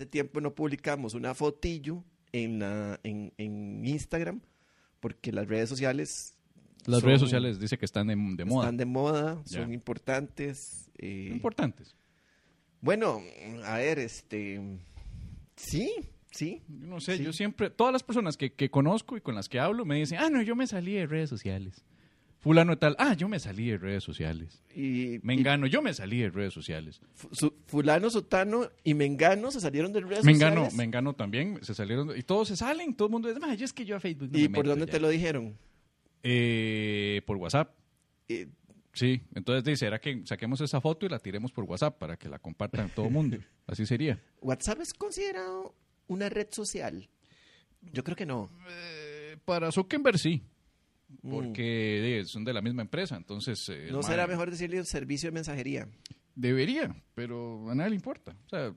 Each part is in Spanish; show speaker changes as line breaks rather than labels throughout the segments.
hace tiempo no publicamos una fotillo en, la, en, en Instagram porque las redes sociales...
Las
son-
redes sociales dice que están de, de moda.
Están de moda, son importantes. eh,
Importantes.
bueno, a ver, este... Sí, sí.
Yo no sé,
Sí.
yo siempre, todas las personas que, que conozco y con las que hablo me dicen, ah, no, yo me salí de redes sociales. Fulano tal, ah, yo me salí de redes sociales.
Y,
Mengano, yo me salí de redes sociales.
y su- fulano, Sotano y Mengano se salieron de redes
Mengano,
sociales.
Mengano también, se salieron, de- y todos se salen, todo el mundo dice, "Ma, yo es que yo a Facebook no
¿Y
me
por
meto
dónde
ya".
te lo dijeron?
Eh, por WhatsApp.
Eh,
Sí, entonces dice, ¿será que saquemos esa foto y la tiremos por WhatsApp para que la compartan todo el mundo? Así sería.
¿WhatsApp es considerado una red social? Yo creo que no.
Eh, para Zuckerberg sí. Porque eh, son de la misma empresa, entonces... eh,
¿No será mejor decirle un servicio de mensajería?
Debería, pero a nadie le importa. O sea,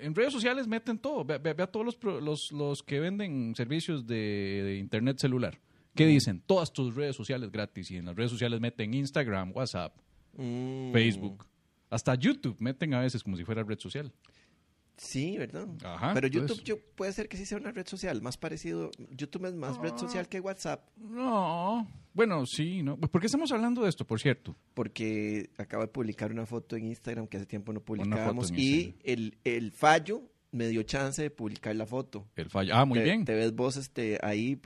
en redes sociales meten todo. Ve, ve- ve a todos los, los, los que venden servicios de, de internet celular. ¿Qué dicen? Todas tus redes sociales gratis. Y en las redes sociales meten Instagram, WhatsApp,
Mm.
Facebook. Hasta YouTube meten a veces como si fuera red social.
Sí, ¿verdad?
Ajá,
Pero YouTube yo- puede ser que sí sea una red social, más parecido. YouTube es más
Ah.
red social que WhatsApp,
No, bueno, sí, ¿no? ¿Por qué estamos hablando de esto, por cierto?
porque acaba de publicar una foto en Instagram que hace tiempo no publicábamos y el, el fallo me dio chance de publicar la foto.
El fallo. Ah, muy
te,
bien.
Te ves vos este, ahí.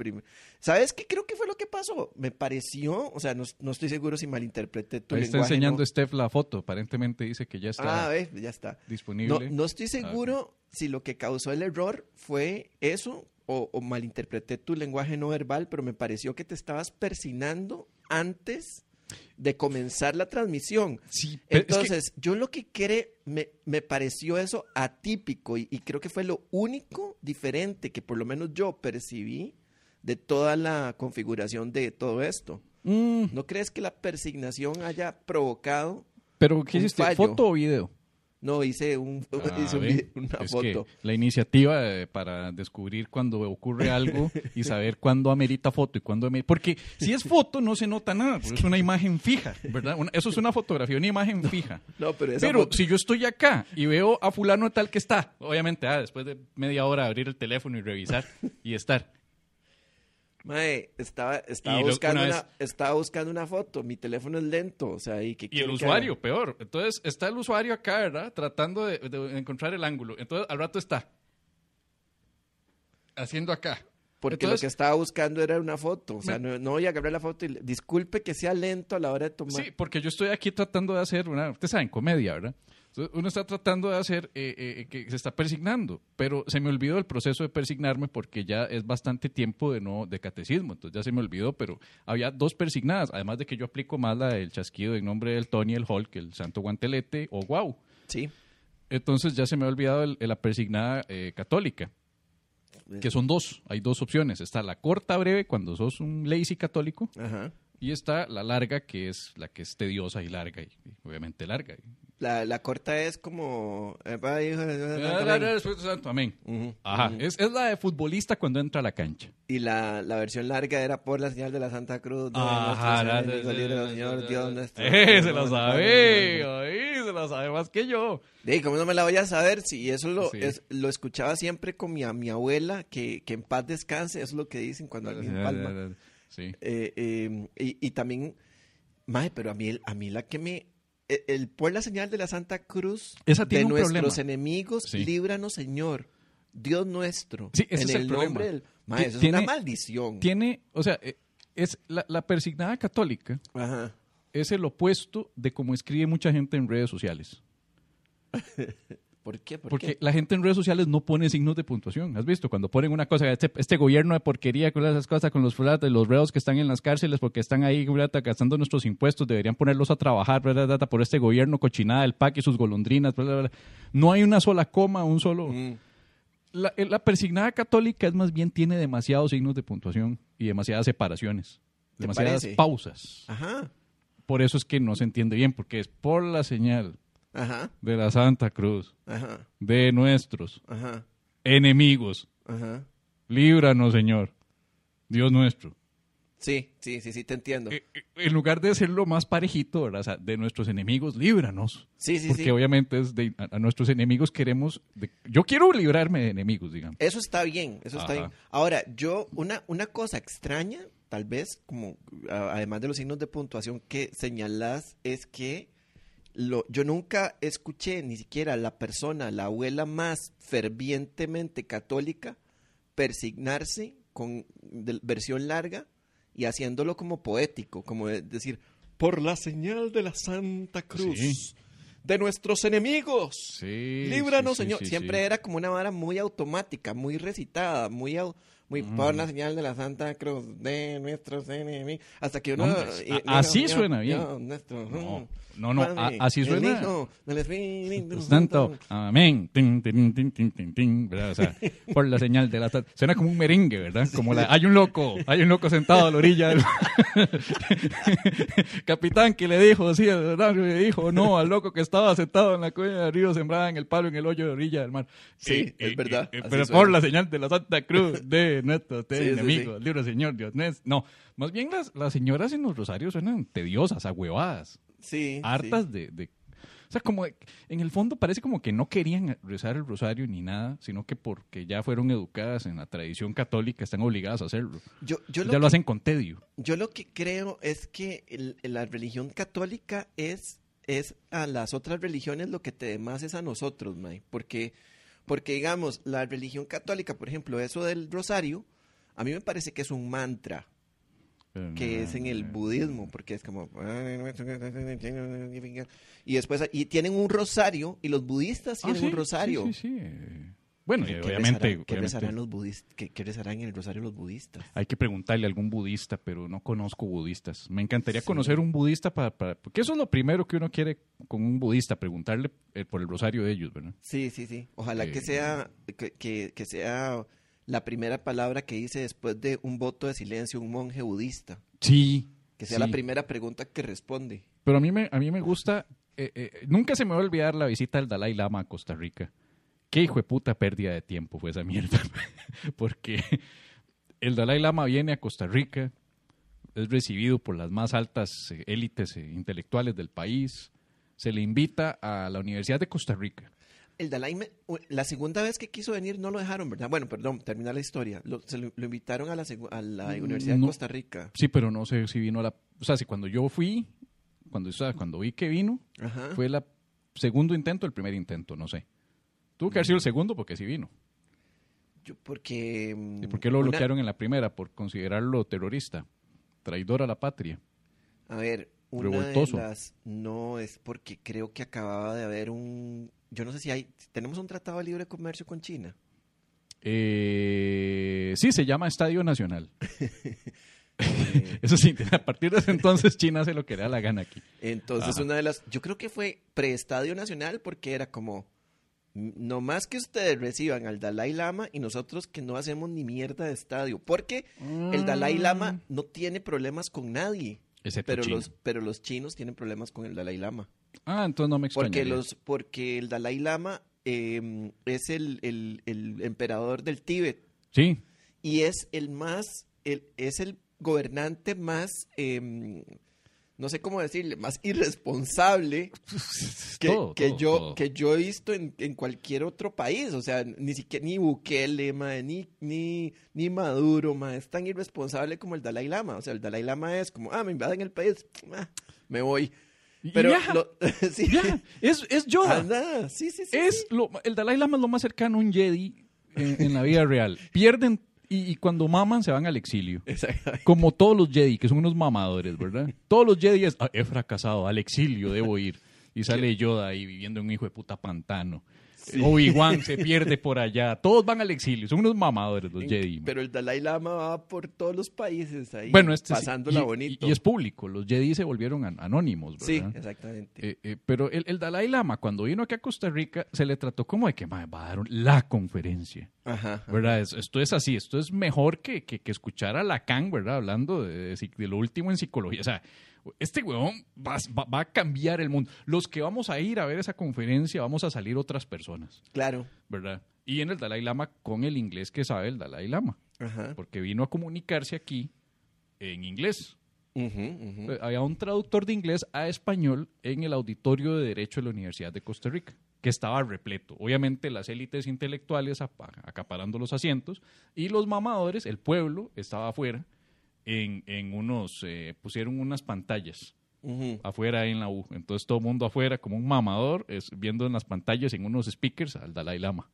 ¿Sabes qué creo que fue lo que pasó? Me pareció, o sea, no, no estoy seguro si malinterpreté tu
Ahí está
lenguaje.
enseñando
¿no?
Steph la foto. Aparentemente dice que ya está
Ah, ya está.
disponible.
No, no estoy seguro si lo que causó el error fue eso o, o malinterpreté tu lenguaje no verbal, pero me pareció que te estabas persinando antes de comenzar la transmisión.
Sí, pero es que-
Entonces, yo lo que cree, me, me pareció eso atípico y, y creo que fue lo único diferente que por lo menos yo percibí de toda la configuración de todo esto.
Mm,
¿No crees que la persignación haya provocado?
pero, ¿qué hiciste? ¿Foto o video?
No, hice, un,
Ah,
hice un una
es
foto.
que la iniciativa eh, para descubrir cuando ocurre algo y saber cuándo amerita foto y cuándo amerita... Porque si es foto no se nota nada, porque es una imagen fija, ¿verdad? Una- eso es una fotografía, una imagen fija.
No, pero esa
Pero
foto-
si yo estoy acá y veo a fulano tal que está, obviamente, ah, después de media hora abrir el teléfono y revisar y estar.
Mae, estaba, estaba, buscando
una
estaba buscando una foto. Mi teléfono es lento. O sea, ¿y, qué
Y el
que
usuario, peor. Entonces está el usuario acá, ¿verdad? Tratando de, de encontrar el ángulo. Entonces al rato está haciendo acá.
Porque
Entonces-
lo que estaba buscando era una foto. O sea, no, no voy a agarrar la foto y disculpe que sea lento a la hora de tomar.
Sí, porque yo estoy aquí tratando de hacer una, ustedes saben, comedia, ¿verdad? Entonces, uno está tratando de hacer eh, eh, que se está persignando, pero se me olvidó el proceso de persignarme porque ya es bastante tiempo de no de catecismo, entonces ya se me olvidó, pero había dos persignadas, además de que yo aplico más la del chasquido en nombre del Tony, el Hulk, el Santo Guantelete o Guau.
Sí.
Entonces ya se me ha olvidado el- la persignada eh, católica, que son dos, hay dos opciones, está la corta breve cuando sos un lazy católico
Ajá.
y está la larga, que es la que es tediosa y larga, y, y obviamente larga.
La, la corta es como... eh, va, hijo de-
Amén. Ajá, es, es la de futbolista cuando entra a la cancha.
Y la, la versión larga era por la señal de la Santa Cruz.
Ajá,
nuestro
la-
Señor, enemigo, líbranos, Señor Dios nuestro.
Eh, se lo sabe, ahí se lo sabe más que yo.
¿Cómo no me la voy a saber? Si eso lo,
Sí.
es- lo escuchaba siempre con mi, mi abuela, que, que en paz descanse, eso es lo que dicen cuando alguien palma.
Sí.
Eh, eh, y, y también, mae, pero a mí, el- a mí la que me... El, el por la señal de la Santa Cruz
Esa
de nuestros
problema.
enemigos,
Sí.
líbranos, Señor. Dios nuestro.
Sí, ese
en
es el problema.
nombre del...
Ti-
eso es
tiene-
una maldición.
Tiene, o sea, eh, es la, la persignada católica
Ajá.
es el opuesto de cómo escribe mucha gente en redes sociales.
¿Por qué? ¿Por
Porque
qué?
la gente en redes sociales no pone signos de puntuación. ¿Has visto? Cuando ponen una cosa, este, este gobierno de porquería con esas cosas, con los fulatos, los reos que están en las cárceles porque están ahí gastando nuestros impuestos, deberían ponerlos a trabajar ¿verdad? por este gobierno cochinada del PAC y sus golondrinas. ¿verdad? No hay una sola coma, un solo...
Mm.
La, eh, la persignada católica es más bien tiene demasiados signos de puntuación y demasiadas separaciones,
¿Te
demasiadas
parece?
pausas.
Ajá.
Por eso es que no se entiende bien, porque es por la señal
Ajá.
de la Santa Cruz,
Ajá.
de nuestros
Ajá.
enemigos.
Ajá.
Líbranos, Señor, Dios nuestro.
Sí, sí, sí, sí, te entiendo.
Eh, eh, en lugar de ser lo más parejito, ¿verdad? O sea, de nuestros enemigos, líbranos.
Sí, sí,
Porque
sí.
obviamente es de, a, a nuestros enemigos queremos... de- yo quiero librarme de enemigos, digamos.
Eso está bien, eso está bien. Ahora, yo, una, una cosa extraña, tal vez, como a- además de los signos de puntuación que señalas, es que lo, yo nunca escuché ni siquiera a la persona, la abuela más fervientemente católica, persignarse con de- versión larga y haciéndolo como poético, como de- decir, por la señal de la Santa Cruz,
Sí.
de nuestros enemigos.
Sí.
Líbranos,
sí,
Señor. Siempre era como una vara muy automática, muy recitada, muy, muy por la señal de la Santa Cruz de nuestros enemigos. Hasta que uno. Y-
así suena bien.
Dios nuestro,
No, no, a- así suena. Santo, amén. Tin, tin, tin, tin, tin, tin, ¿verdad? O sea, por la señal de la Suena como un merengue, ¿verdad? Como la, hay un loco, hay un loco sentado a la orilla del... Capitán que le dijo, sí, horario le dijo, no, al loco que estaba sentado en la cuña del río, sembrada en el palo en el hoyo de orilla del mar.
Sí, es verdad,
eh,
así
pero
suena.
por la señal de la Santa Cruz de nuestros
Sí, sí,
enemigos, libre Señor Dios. No, más bien las, las señoras en los rosarios suenan tediosas, ahuevadas
Sí.
hartas de, de- O sea, como de- en el fondo parece como que no querían rezar el rosario ni nada, sino que porque ya fueron educadas en la tradición católica están obligadas a hacerlo.
Yo, yo, lo
ya lo
que,
hacen con tedio.
yo lo que creo es que el- la religión católica es, es a las otras religiones lo que te demás es a nosotros, May. Porque, porque, digamos, la religión católica, por ejemplo, eso del rosario, a mí me parece que es un mantra. Que es en el budismo, porque es como... Y después, y tienen un rosario, y los budistas
Ah,
tienen
sí,
un rosario.
Sí, sí. Bueno,
¿Qué
obviamente,
qué rezarán los budistas? ¿Qué, qué rezarán en el rosario los budistas?
hay que preguntarle a algún budista, pero no conozco budistas. Me encantaría conocer un budista para, para- porque eso es lo primero que uno quiere con un budista, preguntarle eh, por el rosario de ellos, ¿verdad?
Sí, sí, sí. Ojalá que
Eh,
sea que, que- que sea la primera palabra que dice después de un voto de silencio un monje budista.
Sí.
Que sea
sí.
la primera pregunta que responde.
Pero a mí me, a mí me gusta, eh, eh, nunca se me va a olvidar la visita del Dalai Lama a Costa Rica. Qué hijo de puta pérdida de tiempo fue esa mierda. Porque el Dalai Lama viene a Costa Rica, es recibido por las más altas eh, élites eh, intelectuales del país, se le invita a la Universidad de Costa Rica.
El Dalai, la segunda vez que quiso venir no lo dejaron, ¿verdad? Bueno, perdón, termina la historia. Lo, se lo, lo invitaron a la, segu- a la
Mm,
Universidad de. Costa Rica.
Sí, pero no sé si vino a la... O sea, si cuando yo fui, cuando, o sea, cuando vi que vino,
Ajá.
fue el segundo intento el primer intento, no sé. Tuvo que haber sido el segundo porque sí vino.
Yo, porque...
¿Y
mm,
por qué lo
una-
bloquearon en la primera? Por considerarlo terrorista, traidor a la patria.
A ver, una
Revoltoso.
de las... No, es porque creo que acababa de haber un... Yo no sé si hay... Tenemos un tratado de libre comercio con China.
Eh, sí, se llama Estadio Nacional. Eso sí, a partir de ese entonces China hace lo que le da la gana aquí.
Entonces,
Ajá.
una de las. Yo creo que fue preestadio nacional porque era como. No más que ustedes reciban al Dalai Lama y nosotros que no hacemos ni mierda de estadio. Porque el Dalai Lama no tiene problemas con nadie.
Excepto
Pero
China.
los, pero los chinos tienen problemas con el Dalai Lama.
Ah, entonces no me
Porque,
extrañaría.
los, porque el Dalai Lama eh, es el, el- el emperador del Tíbet
Sí,
y es el más, el, es el gobernante más, em, no sé cómo decirle, más irresponsable que,
Todo,
que
todo,
yo,
todo.
que yo he visto en, en cualquier otro país. O sea, ni siquiera ni Bukele, mae, ni, ni, ni Maduro, mae, es tan irresponsable como el Dalai Lama. O sea, el Dalai Lama es como, ah, me invaden el país, ah, me voy. Pero
ya,
lo- sí.
ya, es, es Yoda.
Anda, sí, sí, sí.
es lo, el Dalai Lama es lo más cercano a un Jedi en, en la vida real. Pierden y, y cuando maman se van al exilio. Como todos los Jedi, que son unos mamadores, ¿verdad? Todos los Jedi es, "Ah, he fracasado, al exilio debo ir. Y sale Yoda ahí viviendo en un hijo de puta pantano. Obi-Wan se pierde por allá. Todos van al exilio. Son unos mamadores los Jedi.
Pero el Dalai Lama va por todos los países ahí,
bueno, este sí,
pasándola
y-
bonito.
Y, y es público. Los Jedi se volvieron an- anónimos,
sí,
¿verdad?
exactamente.
Eh, eh, pero el, el Dalai Lama, cuando vino aquí a Costa Rica, se le trató como de que "Mae, va a dar la conferencia.
Ajá.
¿Verdad? Es- esto es así, esto es mejor que, que, que escuchar a Lacan, ¿verdad? Hablando de, de lo último en psicología. O sea, este huevón va, va- va a cambiar el mundo. Los que vamos a ir a ver esa conferencia, vamos a salir otras personas,
Claro.
¿verdad? Y en el Dalai Lama con el inglés que sabe el Dalai Lama,
Ajá.
porque vino a comunicarse aquí en inglés.
Ujú, ujú.
Eh, Había un traductor de inglés a español en el auditorio de Derecho de la Universidad de Costa Rica, que estaba repleto. Obviamente las élites intelectuales apa- acaparando los asientos y los mamadores, el pueblo, estaba afuera en, en unos, eh, pusieron unas pantallas
Ujú.
afuera en la U. Entonces todo el mundo afuera como un mamador, es, viendo en las pantallas, en unos speakers, al Dalai Lama.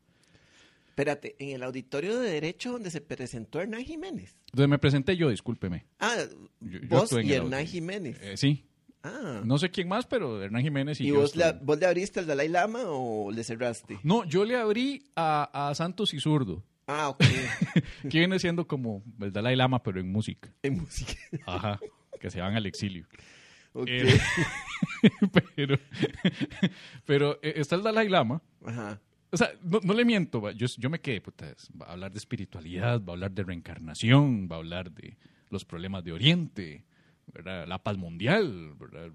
Espérate, en el auditorio de Derecho donde se presentó Hernán Jiménez.
Entonces me presenté yo, discúlpeme.
Ah,
Yo-
vos y Hernán
auditorio.
Jiménez.
Eh, sí,
ah.
no sé quién más, pero Hernán Jiménez y,
¿Y
yo
vos vos le abriste al Dalai Lama o le cerraste?
No, yo le abrí a, a Santos y Zurdo,
Ah, ok.
que viene siendo como el Dalai Lama, pero en música.
en música.
Ajá, que se van al exilio.
Ok.
Eh, pero, pero eh, está el Dalai Lama.
Ajá.
O sea, no, no le miento, va, yo, yo me quedé, puta, va a hablar de espiritualidad, va a hablar de reencarnación, va a hablar de los problemas de Oriente, ¿verdad? la paz mundial. ¿verdad?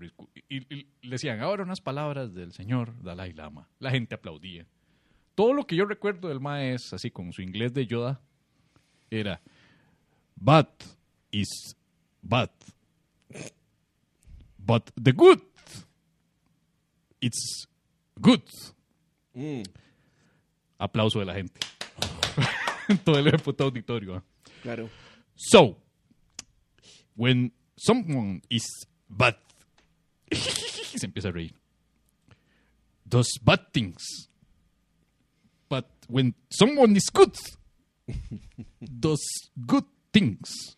Y, y- y le decían, ahora unas palabras del señor Dalai Lama. La gente aplaudía. Todo lo que yo recuerdo del Mae es, así con su inglés de Yoda, era, bad is bad. But the good, it's good
Mm,
aplauso de la gente. Todo el puto auditorio. ¿ah?
claro.
So, when someone is bad, se empieza a reír. Does bad things. When someone is good, does good things.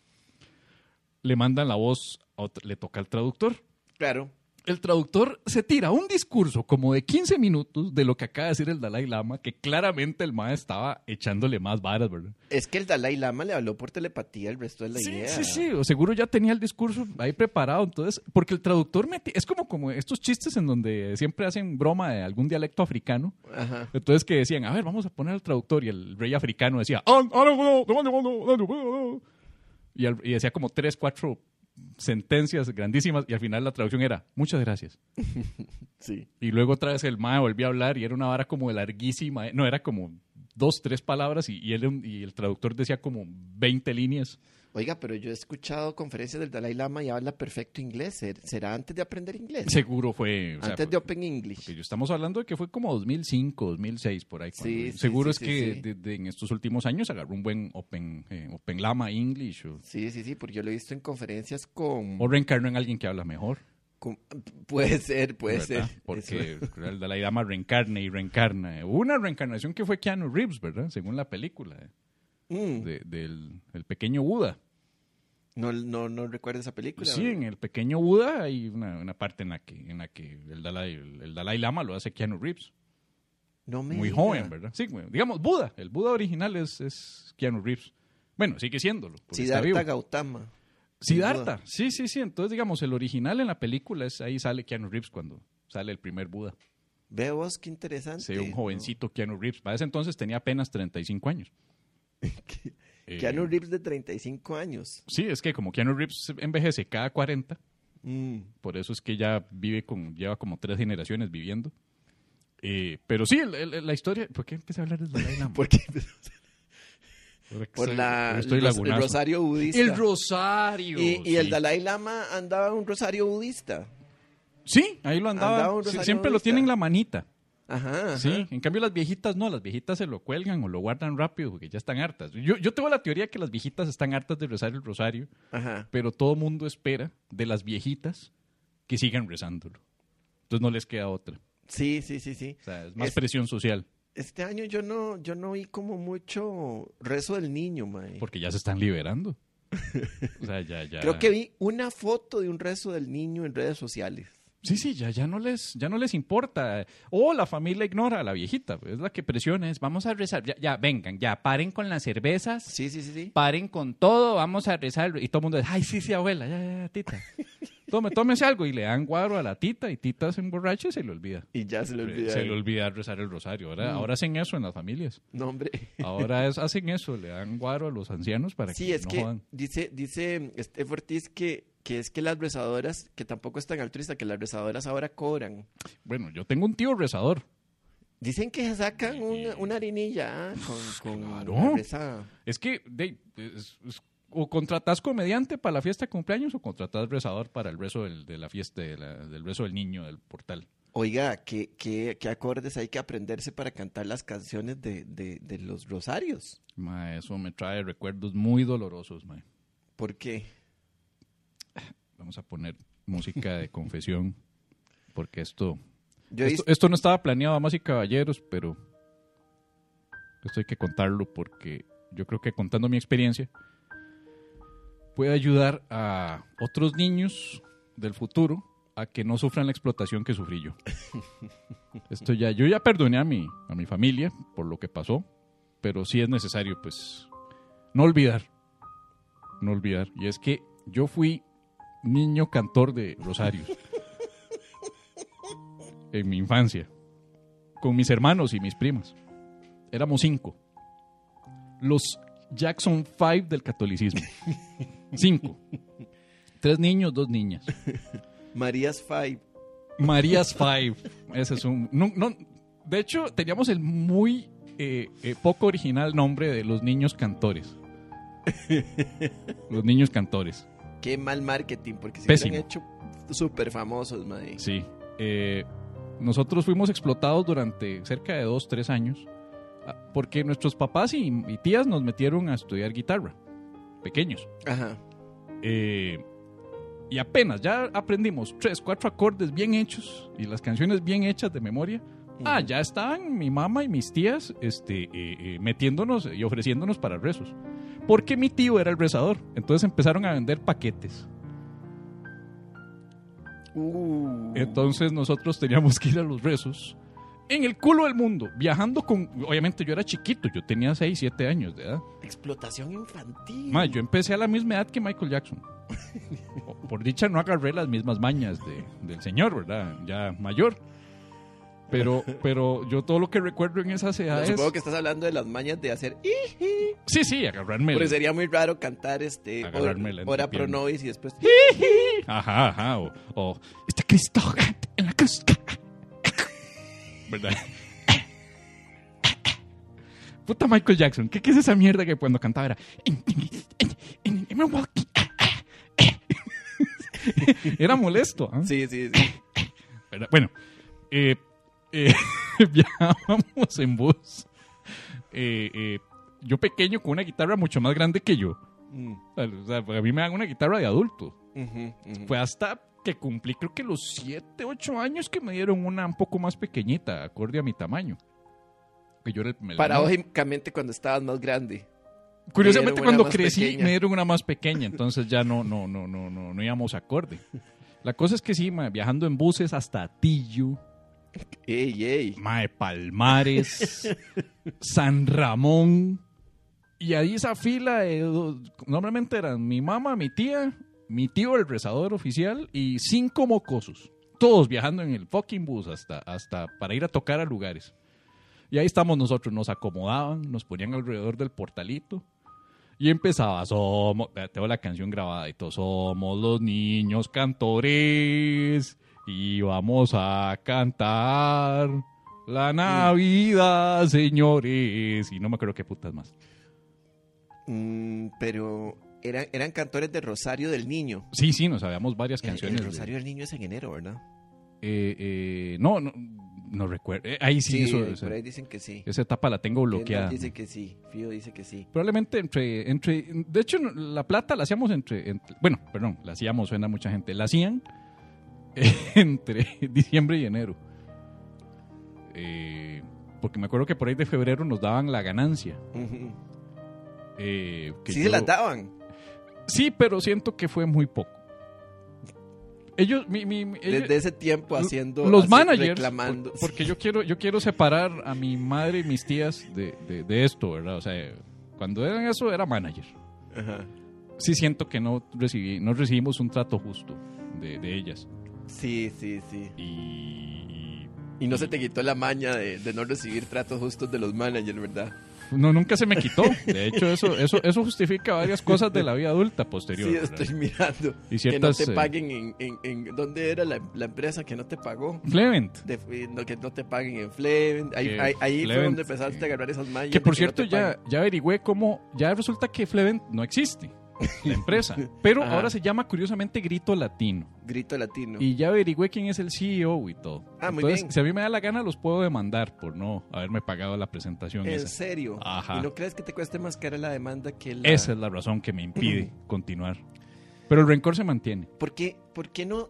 Le mandan la voz, le toca al traductor.
Claro.
El traductor se tira un discurso como de 15 minutos de lo que acaba de decir el Dalai Lama, que claramente el MAE estaba echándole más varas, ¿verdad?
Es que el Dalai Lama le habló por telepatía el resto de la
Sí,
idea.
sí, sí, o seguro ya tenía el discurso ahí preparado, entonces, porque el traductor mete, es como, como estos chistes en donde siempre hacen broma de algún dialecto africano,
Ajá.
entonces que decían, a ver, vamos a poner al traductor, y el rey africano decía, y, el- y decía como tres, cuatro sentencias grandísimas, y al final la traducción era, muchas gracias.
Sí.
Y luego otra vez el mae volvió a hablar y era una vara como larguísima. No, era como dos, tres palabras y, y él, y el traductor decía como 20 líneas.
Oiga, pero yo he escuchado conferencias del Dalai Lama y habla perfecto inglés. ¿Ser- ¿Será antes de aprender inglés?
Seguro fue... o sea,
antes de Open English.
yo estamos hablando de que fue como 2005, 2006, por ahí.
Sí, sí,
seguro
sí,
es que de- de- en estos últimos años agarró un buen Open, eh, open Lama English o,
Sí, sí, sí, porque yo lo he visto en conferencias con...
o reencarnó en alguien que habla mejor.
con- puede ser, puede
¿verdad?
ser.
Porque
Eso-
el Dalai Lama reencarna y reencarna. Hubo una reencarnación que fue Keanu Reeves, ¿verdad? Según la película
Mm,
de- del el pequeño Buda.
no, no, no recuerdo esa película.
Sí, en el pequeño Buda hay una, una parte en la que, en la que el, Dalai, el, el Dalai Lama lo hace Keanu Reeves.
No me
Muy
diga.
joven, ¿verdad? Sí, digamos Buda. El Buda original es, es Keanu Reeves. Bueno, sigue siéndolo.
Siddhartha Gautama.
Siddhartha. Sí, sí, sí. Entonces, digamos, el original en la película es ahí sale Keanu Reeves cuando sale el primer Buda.
Ve vos, qué interesante.
Sí, un
¿no?
jovencito Keanu Reeves. Para ese entonces tenía apenas 35 años. Eh,
Keanu Reeves de 35 años.
Sí, es que como Keanu Reeves envejece cada 40,
Mm,
por eso es que ya vive con, lleva como tres generaciones viviendo. Eh, pero sí, el- el- la historia, ¿por qué empecé a hablar del Dalai Lama?
¿Por qué? La,
estoy
el rosario budista.
El rosario.
y, y el. Dalai Lama andaba un rosario budista.
Sí, ahí lo andaba.
Andaba un
Sí,
rosario
siempre lo tiene en la manita.
Ajá. ajá.
Sí, en cambio las viejitas no, las viejitas se lo cuelgan o lo guardan rápido porque ya están hartas. Yo, yo tengo la teoría que las viejitas están hartas de rezar el rosario,
Ajá.
pero todo mundo espera de las viejitas que sigan rezándolo. Entonces no les queda otra.
Sí, sí, sí, sí.
O sea, es más
Es-
presión social
Este año yo no, yo no vi como mucho rezo del niño, mae.
porque ya se están liberando. O sea, ya, ya.
Creo que vi una foto de un rezo del niño en redes sociales.
Sí, sí, ya, ya, no les, ya no les importa. O la familia ignora a la viejita. Es la que presiona, es vamos a rezar. Ya, ya, vengan, ya, paren con las cervezas.
Sí, sí, sí, sí.
Paren con todo, vamos a rezar. Y todo el mundo dice, ay, sí, sí, abuela, ya, ya, ya, tita. Tome, tómese algo. Y le dan guaro a la tita y tita se emborracha y se le olvida.
Y ya se le olvidó.
Se le olvida rezar el rosario. Ahora,
Mm.
ahora hacen eso en las familias.
No, hombre.
Ahora es, hacen eso, le dan guaro a los ancianos para
Sí,
que
es
no
que
jodan.
dice, dice Steph Ortiz que, que es que las rezadoras, que tampoco es tan altruista, que las rezadoras ahora cobran.
Bueno, yo tengo un tío rezador.
Dicen que sacan una, una harinilla ah, con, con
Claro.
rezada.
Es que de- es- es- o contratás comediante para la fiesta de cumpleaños o contratás rezador para el rezo del, de la fiesta, de la- del rezo del niño del portal.
Oiga, ¿qué, qué, qué acordes hay que aprenderse para cantar las canciones de, de, de los rosarios?
Ma, eso me trae recuerdos muy dolorosos, ma.
¿Por qué?
Vamos a poner música de confesión, porque esto,
Yo
esto no estaba planeado, damas y caballeros, pero esto hay que contarlo porque yo creo que contando mi experiencia puede ayudar a otros niños del futuro a que no sufran la explotación que sufrí yo. Esto ya, yo ya perdoné a mi, a mi familia por lo que pasó, pero sí es necesario, pues, no olvidar, no olvidar. Y es que yo fui niño cantor de Rosarios en mi infancia, con mis hermanos y mis primas. Éramos cinco. Los Jackson Five del catolicismo. Cinco. Tres niños, dos niñas.
Marías Five.
Marías Five. Ese es un. no- no- de hecho, teníamos el muy eh, eh, poco original nombre de los niños cantores. Los niños cantores.
Qué mal marketing, porque se
Pésimo.
han hecho súper famosos, madre.
Sí. Eh, nosotros fuimos explotados durante cerca de dos, tres años. ah, Porque nuestros papás y, y tías nos metieron a estudiar guitarra. Pequeños.
Ajá.
Eh, y apenas ya aprendimos tres, cuatro acordes bien hechos y las canciones bien hechas de memoria. Ah, ya estaban mi mamá y mis tías este, eh, eh, metiéndonos y ofreciéndonos para rezos. Porque mi tío era el rezador. Entonces empezaron a vender paquetes.
Uh.
Entonces nosotros teníamos que ir a los rezos en el culo del mundo, viajando con... Obviamente yo era chiquito, yo tenía 6, 7 años de edad.
Explotación infantil.
Ma, yo empecé a la misma edad que Michael Jackson. Por dicha no agarré las mismas mañas de- del señor, ¿verdad? Ya mayor. Pero, pero yo todo lo que recuerdo en esas
No,
edades...
Supongo que estás hablando de las mañas de hacer iji.
Sí, sí, agarrarme...
Porque sería muy raro cantar este
Agarrarme
hora pro nobis y después
Ajá, ajá. O, o está Cristo en la cruz. ¿Verdad? Puta Michael Jackson, ¿qué, qué es esa mierda que cuando cantaba era... Era molesto. ¿ah?
Sí, sí, sí.
Bueno, eh, eh, viajábamos en bus. Eh, eh, yo pequeño con una guitarra mucho más grande que yo.
Mm.
O sea, a mí me dan una guitarra de adulto. Fue hasta que cumplí, creo que los 7, 8 años que me dieron una un poco más pequeñita, acorde a mi tamaño. Que yo era el-
Paradójicamente cuando estabas más grande.
Curiosamente, cuando crecí,
pequeña.
me dieron una más pequeña, entonces ya no, no, no, no, no, no íbamos acorde. La cosa es que sí, ma, viajando en buses hasta Tillo,
Ey.
Mae Palmares, San Ramón. Y ahí esa fila, do- normalmente eran mi mamá, mi tía, mi tío, el rezador oficial, y cinco mocosos. Todos viajando en el fucking bus hasta, hasta para ir a tocar a lugares. Y ahí estamos nosotros, nos acomodaban, nos ponían alrededor del portalito. Y empezaba, somos, eh, tengo la canción grabada y todo, somos los niños cantores y vamos a cantar la Navidad, señores. Y no me acuerdo qué putas más.
Mm, pero eran, eran cantores de Rosario del Niño.
Sí, sí, nos sabíamos varias canciones.
El, Rosario del Niño es en enero, ¿verdad?
Eh, eh, no, no, no recuerdo. Eh, ahí sí, eso, esa,
por ahí dicen que sí.
esa etapa la tengo bloqueada.
Kendall dice que sí. Fío dice que sí.
Probablemente entre, entre, de hecho la plata la hacíamos entre, entre- bueno, perdón, la hacíamos, suena mucha gente, la hacían entre diciembre y enero. Eh, porque me acuerdo que por ahí de febrero nos daban la ganancia. Eh, que
Sí
yo-
se las daban.
Sí, pero siento que fue muy poco. Ellos, mi, mi- mi- ellos-
Desde ese tiempo haciendo.
los managers,
Reclamando.
por- porque yo quiero, yo quiero separar a mi madre y mis tías de, de- de esto, ¿verdad? O sea, cuando eran eso era manager.
Ajá.
Sí siento que no recibí, no recibimos un trato justo de, de ellas.
Sí, sí, sí.
Y
Y no se te quitó la maña de, de no recibir tratos justos de los managers, ¿verdad?
no nunca se me quitó. De hecho, eso, eso, eso justifica varias cosas de la vida adulta posterior.
Sí,
¿verdad?
estoy mirando.
Y
que no te
eh,
paguen en, en, en- ¿Dónde era la, la empresa que no te pagó?
Flevent.
De- eh, no, que no te paguen en Flevent. Ahí, ahí, fue donde empezaste a agarrar esas mallas.
Que por
no
cierto ya, ya averigüé cómo, ya resulta que Flevent no existe. la empresa. Pero
Ajá.
ahora se llama curiosamente Grito Latino.
Grito latino.
Y ya averigüé quién es el CEO y todo.
Ah, muy
Entonces,
bien.
si a mí me da la gana, los puedo demandar por no haberme pagado la presentación
¿En
esa.
serio?
Ajá.
¿Y no crees que te cueste más cara la demanda que la...
Esa es la razón que me impide continuar. Pero el rencor se mantiene.
¿Por qué, por qué no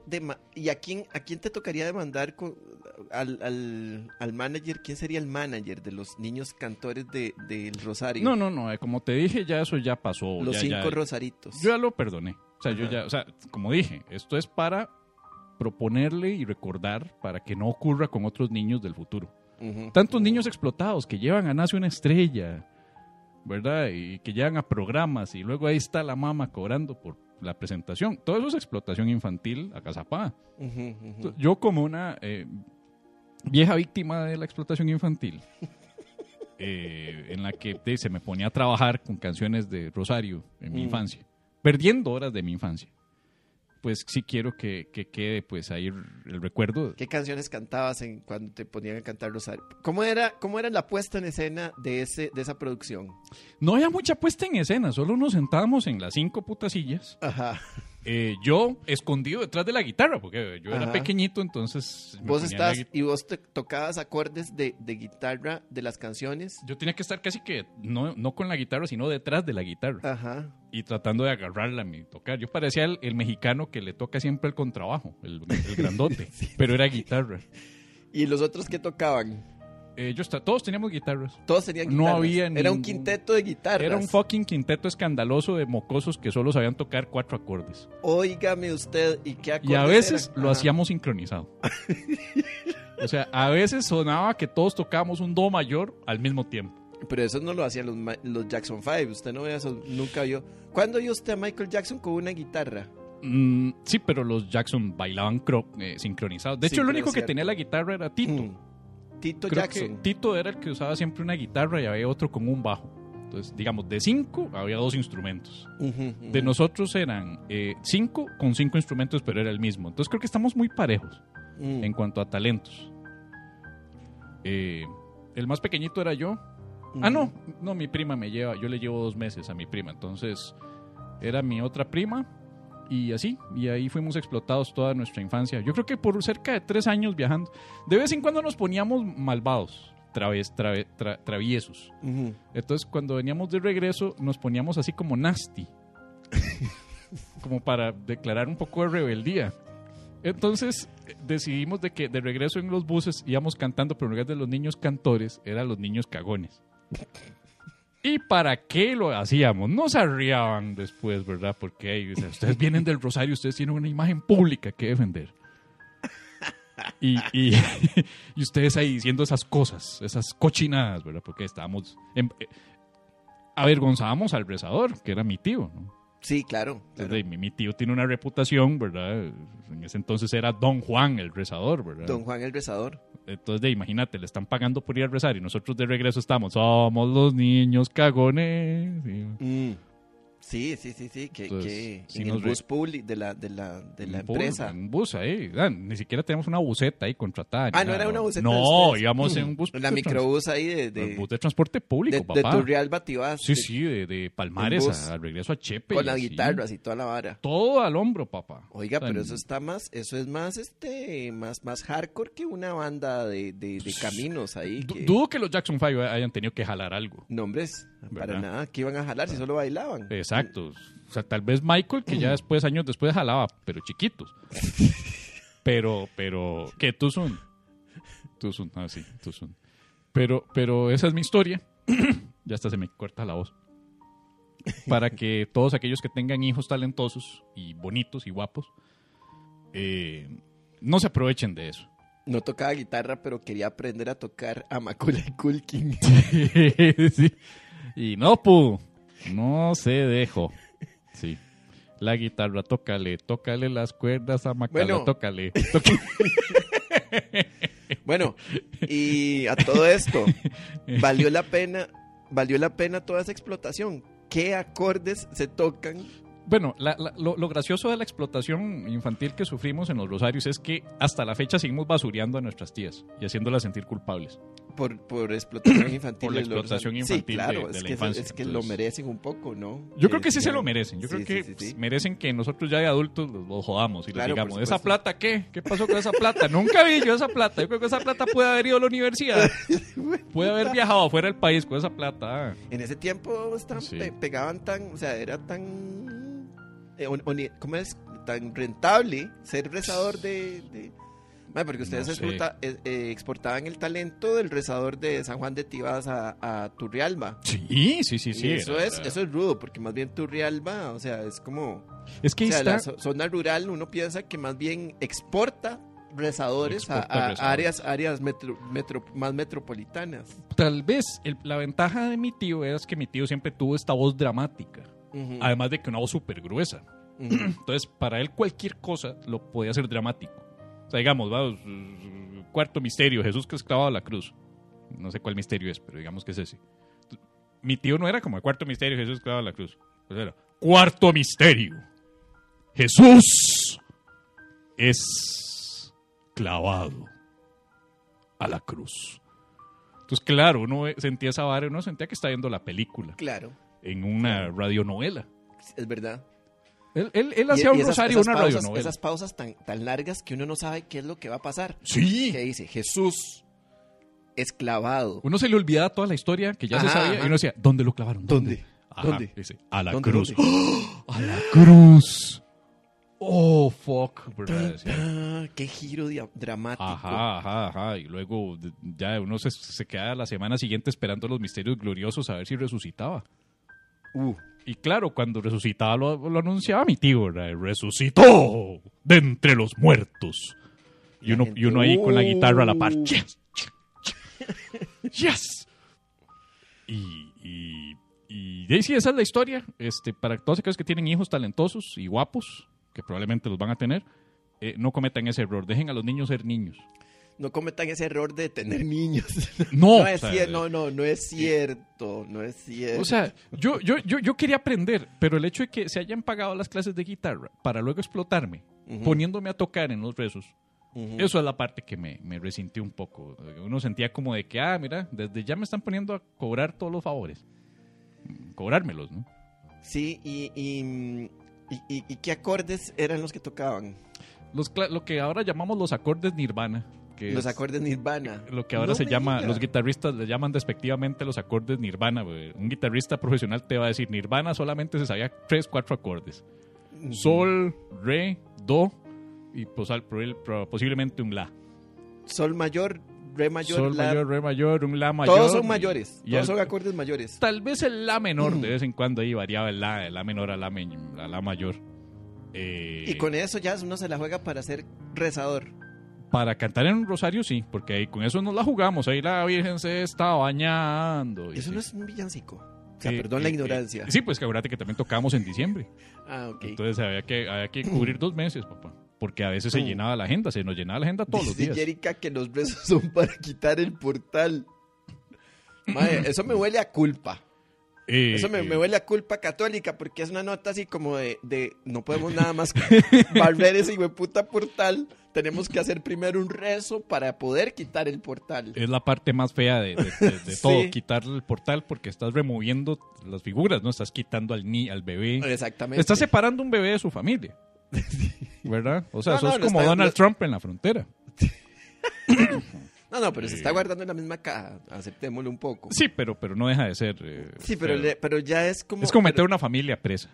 ¿Y a quién, a quién te tocaría demandar con- al, al, al manager? ¿Quién sería el manager de los niños cantores de, del Rosario?
No, no, no. eh, Como te dije, ya eso ya pasó.
Los
ya-
cinco
ya-
rosaritos.
Yo ya lo perdoné. O sea, yo ya, o sea, como dije, esto es para proponerle y recordar para que no ocurra con otros niños del futuro. Tantos niños explotados que llevan a Nace una estrella, ¿verdad? Y que llegan a programas y luego ahí está la mamá cobrando por la presentación. Todo eso es explotación infantil a cazapada.
Ujú, ujú.
Yo como una eh, vieja víctima de la explotación infantil, eh, en la que de, se me ponía a trabajar con canciones de Rosario en mi infancia, perdiendo horas de mi infancia, pues sí quiero que, que quede pues ahí el recuerdo.
¿Qué canciones cantabas en, cuando te ponían a cantar Rosario? ¿Cómo era, ¿Cómo era la puesta en escena de, ese, de esa producción?
No había mucha puesta en escena, solo nos sentábamos en las cinco putas sillas,
Ajá.
Eh, yo escondido detrás de la guitarra, porque yo era pequeñito, entonces...
Vos estás y vos te tocabas acordes de, de guitarra de las canciones.
Yo tenía que estar casi que no, no con la guitarra, sino detrás de la guitarra.
Ajá.
y tratando de agarrarla a mi tocar. Yo parecía el, el mexicano que le toca siempre el contrabajo, el, el grandote, pero era guitarra.
¿Y los otros que tocaban?
Esta- todos teníamos guitarras.
Todos tenían
No
guitarras.
había
Era un quinteto de guitarras.
Era un fucking quinteto escandaloso de mocosos que solo sabían tocar cuatro acordes.
Óigame usted, ¿y qué acordes
Y a veces
eran?
lo
Ajá.
hacíamos sincronizado. o sea, a veces sonaba que todos tocábamos un do mayor al mismo tiempo.
Pero eso no lo hacían los, los Jackson 5. Usted no ve eso, nunca vio. ¿Cuándo vio usted a Michael Jackson con una guitarra?
Mm, sí, pero los Jackson bailaban eh, sincronizados. De
Sí,
hecho, el único que tenía la guitarra era Tito.
Mm. Tito
Creo
Jackson.
que Tito era el que usaba siempre una guitarra y había otro con un bajo. Entonces, digamos, de cinco había dos instrumentos. De nosotros eran eh, cinco con cinco instrumentos, pero era el mismo. Entonces creo que estamos muy parejos
Mm.
en cuanto a talentos. Eh, el más pequeñito era yo. Ah, no, no, mi prima me lleva, yo le llevo dos meses a mi prima. Entonces era mi otra prima y así. Y ahí fuimos explotados toda nuestra infancia. Yo creo que por cerca de tres años viajando. De vez en cuando nos poníamos malvados, traves, trave- tra- traviesos.
Ujú.
Entonces, cuando veníamos de regreso, nos poníamos así como nasty. como para declarar un poco de rebeldía. Entonces, decidimos de que de regreso en los buses íbamos cantando, pero en lugar de los niños cantores, eran los niños cagones. ¿Y para qué lo hacíamos? Nos arriaban después, ¿verdad? Porque ay, o sea, ustedes vienen del Rosario, ustedes tienen una imagen pública que defender. Y, y, y ustedes ahí diciendo esas cosas, esas cochinadas, ¿verdad? Porque estábamos... em- eh, avergonzábamos al rezador, que era mi tío, ¿no?
Sí, claro. claro.
Entonces, mi, mi tío tiene una reputación, ¿verdad? En ese entonces era Don Juan, el rezador, ¿verdad?
Don Juan el Rezador.
Entonces, de, imagínate, le están pagando por ir a rezar y nosotros de regreso estamos, somos los niños cagones. Y-
Mm. Sí, sí, sí, sí. Que,
Entonces,
que
sí
en el bus público de la, de la, de la
un bus,
empresa.
Un bus ahí. ah, ni siquiera tenemos una buseta ahí contratada.
Ah, no era una buseta
No, íbamos en un bus.
La microbús ahí de, de,
bus de transporte público,
de, de
papá.
Turrial Batibás.
Sí, sí, de, de Palmares a- al regreso a Chepe.
Con las guitarras y toda la vara.
Todo al hombro, papá.
Oiga,
O sea,
pero eso está más, eso es más, este, más, más hardcore que una banda de, de, de caminos ahí. que-
Dudo que los Jackson 5 hayan tenido que jalar algo.
Nombres, para nada, que iban a jalar si solo bailaban.
Exacto. O sea, tal vez Michael, que ya después, años después, jalaba, pero chiquitos. Pero, pero, ¿qué? Tuzun. Tuzun, ah, sí, Tuzun. Pero, pero esa es mi historia. ya hasta se me corta la voz. Para que todos aquellos que tengan hijos talentosos y bonitos y guapos, eh, no se aprovechen de eso.
No tocaba guitarra, pero quería aprender a tocar a Macaulay Culkin.
Sí. Y no, pu, no se dejó. Sí. La guitarra, tócale, tócale las cuerdas a Macala,
Bueno.
tócale. tócale.
Bueno, y a todo esto, valió la pena, valió la pena toda esa explotación. ¿Qué acordes se tocan
Bueno, la- la- lo, lo gracioso de la explotación infantil que sufrimos en los Rosarios es que hasta la fecha seguimos basureando a nuestras tías y haciéndolas sentir culpables.
Por, por explotación infantil.
Por la
los-
explotación
Sí,
infantil
claro,
de- de
es
la
que,
infancia,
es que
entonces-
lo merecen un poco, ¿no?
Yo creo que
Eh,
sí se lo merecen. Yo creo
sí,
que
sí, sí, sí.
merecen que nosotros ya de adultos los, jodamos y
Claro,
les digamos, ¿esa plata qué? ¿Qué pasó con esa plata? Nunca vi yo esa plata. Yo creo que esa plata puede haber ido a la universidad. Puede haber viajado afuera del país con esa plata. ah.
En ese tiempo
Sí.
pe- pegaban tan, o sea, era tan, eh, ¿cómo es? Tan rentable ser rezador de... porque ustedes
No sé.
exporta- eh, eh, exportaban el talento del rezador de San Juan de Tibás a, a Turrialba.
Sí, sí, sí, sí.
Y eso,
era-
es, eso es rudo, porque más bien Turrialba, o sea, es como...
Es que
O sea,
está.
la zo- zona rural uno piensa que más bien exporta rezadores a-
Exporta
a,
rezadores.
áreas, áreas metro- metro- más metropolitanas.
Tal vez el- la ventaja de mi tío es que mi tío siempre tuvo esta voz dramática. Además de que una voz súper gruesa. Entonces, para él cualquier cosa lo podía hacer dramático. O sea, digamos, vamos, cuarto misterio, Jesús que es clavado a la cruz. No sé cuál misterio es, pero digamos que es ese. Mi tío no era como el cuarto misterio, Jesús clavado a la cruz. Pues era, cuarto misterio. Jesús es clavado a la cruz. Entonces, claro, uno sentía esa vara, uno sentía que estaba viendo la película
Claro,
en una radionovela.
es verdad.
Él, él, él
Y-
hacía un
esas-
rosario,
esas
una
pausas,
radionovela.
Esas pausas tan, tan largas que uno no sabe qué es lo que va a pasar.
Sí.
Que dice, Jesús es clavado.
Uno se le olvidaba toda la historia que ya se sabía
ajá.
y uno decía, ¿dónde lo clavaron?
¿Dónde?
Ajá,
¿Dónde?
dice, a la
¿Dónde,
cruz.
dónde?
¡Oh! ¡A la cruz! ¡Oh, fuck! ¿verdad?
Ah, qué giro dramático.
Ajá, ajá, ajá. Y luego ya uno se, se queda la semana siguiente esperando los misterios gloriosos a ver si resucitaba.
Uh,
Y claro, cuando resucitaba lo, lo anunciaba mi tío, ¿verdad? Resucitó de entre los muertos. Y uno, y uno ahí con la guitarra a la par.
uh.
Yes, yes. Y, y, y de ahí sí, esa es la historia. Este, para todos aquellos que tienen hijos talentosos y guapos, que probablemente los van a tener, eh, no cometan ese error. Dejen a los niños ser niños.
No cometan ese error de tener niños.
No,
no, es
o sea,
cier- no, no, no es cierto. No es cierto.
O sea, yo, yo, yo, yo quería aprender, pero el hecho de que se hayan pagado las clases de guitarra para luego explotarme, poniéndome a tocar en los rezos, eso es la parte que me, me resintió un poco. Uno sentía como de que, ah, mira, desde ya me están poniendo a cobrar todos los favores. Cobrármelos, ¿no?
Sí, y, y, y, y- y qué acordes eran los que tocaban?
Los, lo que ahora llamamos los acordes Nirvana. Que
Los
es
acordes Nirvana.
Lo que ahora
No
se llama,
diga.
los guitarristas le llaman despectivamente los acordes Nirvana. Un guitarrista profesional te va a decir, Nirvana solamente se sabía tres, cuatro acordes. Sol, re, do y pro- posiblemente un la.
Sol mayor, re mayor,
Sol
la.
mayor, re mayor, un la mayor.
Todos son mayores.
y
todos
el-
son acordes mayores.
Tal vez el la menor, de vez en cuando ahí variaba el la, el la menor a la, me- a la mayor. Eh,
Y con eso ya uno se la juega para ser rezador.
Para cantar en un rosario, sí, porque ahí con eso nos la jugamos. Ahí la Virgen se está bañando. y
Eso
sí.
no es un villancico. O sea, perdón la ignorancia.
sí, pues que acuérdate que también tocábamos en diciembre.
Ah, ok.
Entonces había que, había que cubrir dos meses, papá. Porque a veces se
Mm.
llenaba la agenda, se nos llenaba la agenda todos los días.
Jerica que los rezos son para quitar el portal. Mae, eso me huele a culpa.
Eh,
Eso me,
eh,
me huele a culpa católica porque es una nota así como de, de no podemos nada más barrer ese puta portal. Tenemos que hacer primero un rezo para poder quitar el portal.
Es la parte más fea de, de- de- de
Sí.
todo, quitarle el portal porque estás removiendo las figuras, ¿no? Estás quitando al ni al bebé.
Exactamente.
Estás separando un bebé de su familia. ¿Verdad? O sea,
No,
eso
no,
es
no
como Donald Trump en la frontera.
No, no, pero se está guardando en la misma caja. Aceptémoslo un poco.
Sí, pero, pero no deja de ser. eh,
Sí, pero, le- pero ya es como.
es como meter una familia presa.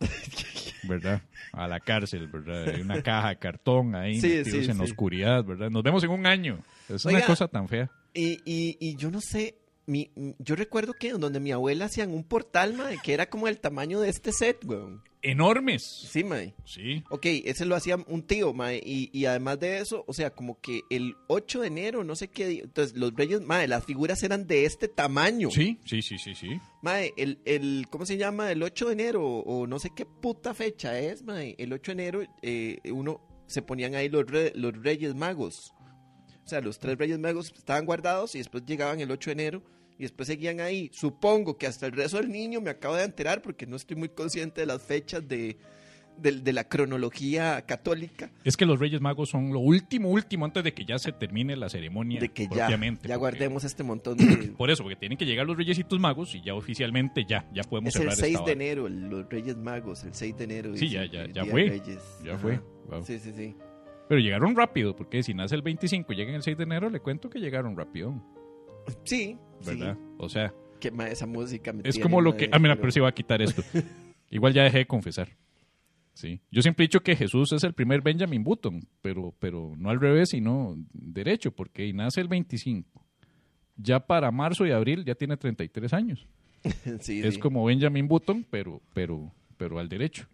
¿Verdad? A la cárcel, ¿verdad? Hay una caja de cartón ahí,
Sí,
metidos
sí,
en la
sí.
oscuridad, ¿verdad? Nos vemos en un año. Es una cosa tan fea.
Y, y, y yo no sé. Mi, yo recuerdo que donde mi abuela hacían un portal, mae, que era como el tamaño de este set, weón.
Enormes.
Sí, mae.
Sí.
Ok, ese lo hacía un tío, mae, y, y además de eso, o sea, como que el 8 de enero, no sé qué entonces los reyes, mae, las figuras eran de este tamaño.
Sí, sí, sí, sí, sí.
Mae, el, el, ¿cómo se llama? El 8 de enero, o no sé qué puta fecha es, mae. El 8 de enero, eh, uno, se ponían ahí los, re- los reyes magos. O sea, los tres reyes magos estaban guardados y después llegaban el 8 de enero y después seguían ahí. Supongo que hasta el rezo del niño me acabo de enterar porque no estoy muy consciente de las fechas de, de, de la cronología católica.
Es que los Reyes Magos son lo último, último, antes de que ya se termine la ceremonia
De que ya, guardemos este montón de...
Por eso, porque tienen que llegar los Reyesitos Magos y ya oficialmente ya, ya podemos
Es el
cerrar
6
esta
de enero, los Reyes Magos, el 6 de enero.
Sí, ya- ya- ya fue,
Reyes.
ya
Ajá.
fue, wow.
Sí, sí, sí.
Pero llegaron rápido, porque si nace el 25 y llegan el 6 de enero, le cuento que llegaron rápido,
Sí,
¿verdad?
sí.
O sea,
Que esa música me
es
tiene,
como lo que... Ah, mira,
pero-
pero sí voy a quitar esto. Igual ya dejé de confesar. Sí. Yo siempre he dicho que Jesús es el primer Benjamin Button, pero, pero no al revés, sino derecho, porque nace el 25. Ya para marzo y abril ya tiene 33 años.
sí,
es
sí.
como Benjamin Button, pero, pero, pero al derecho.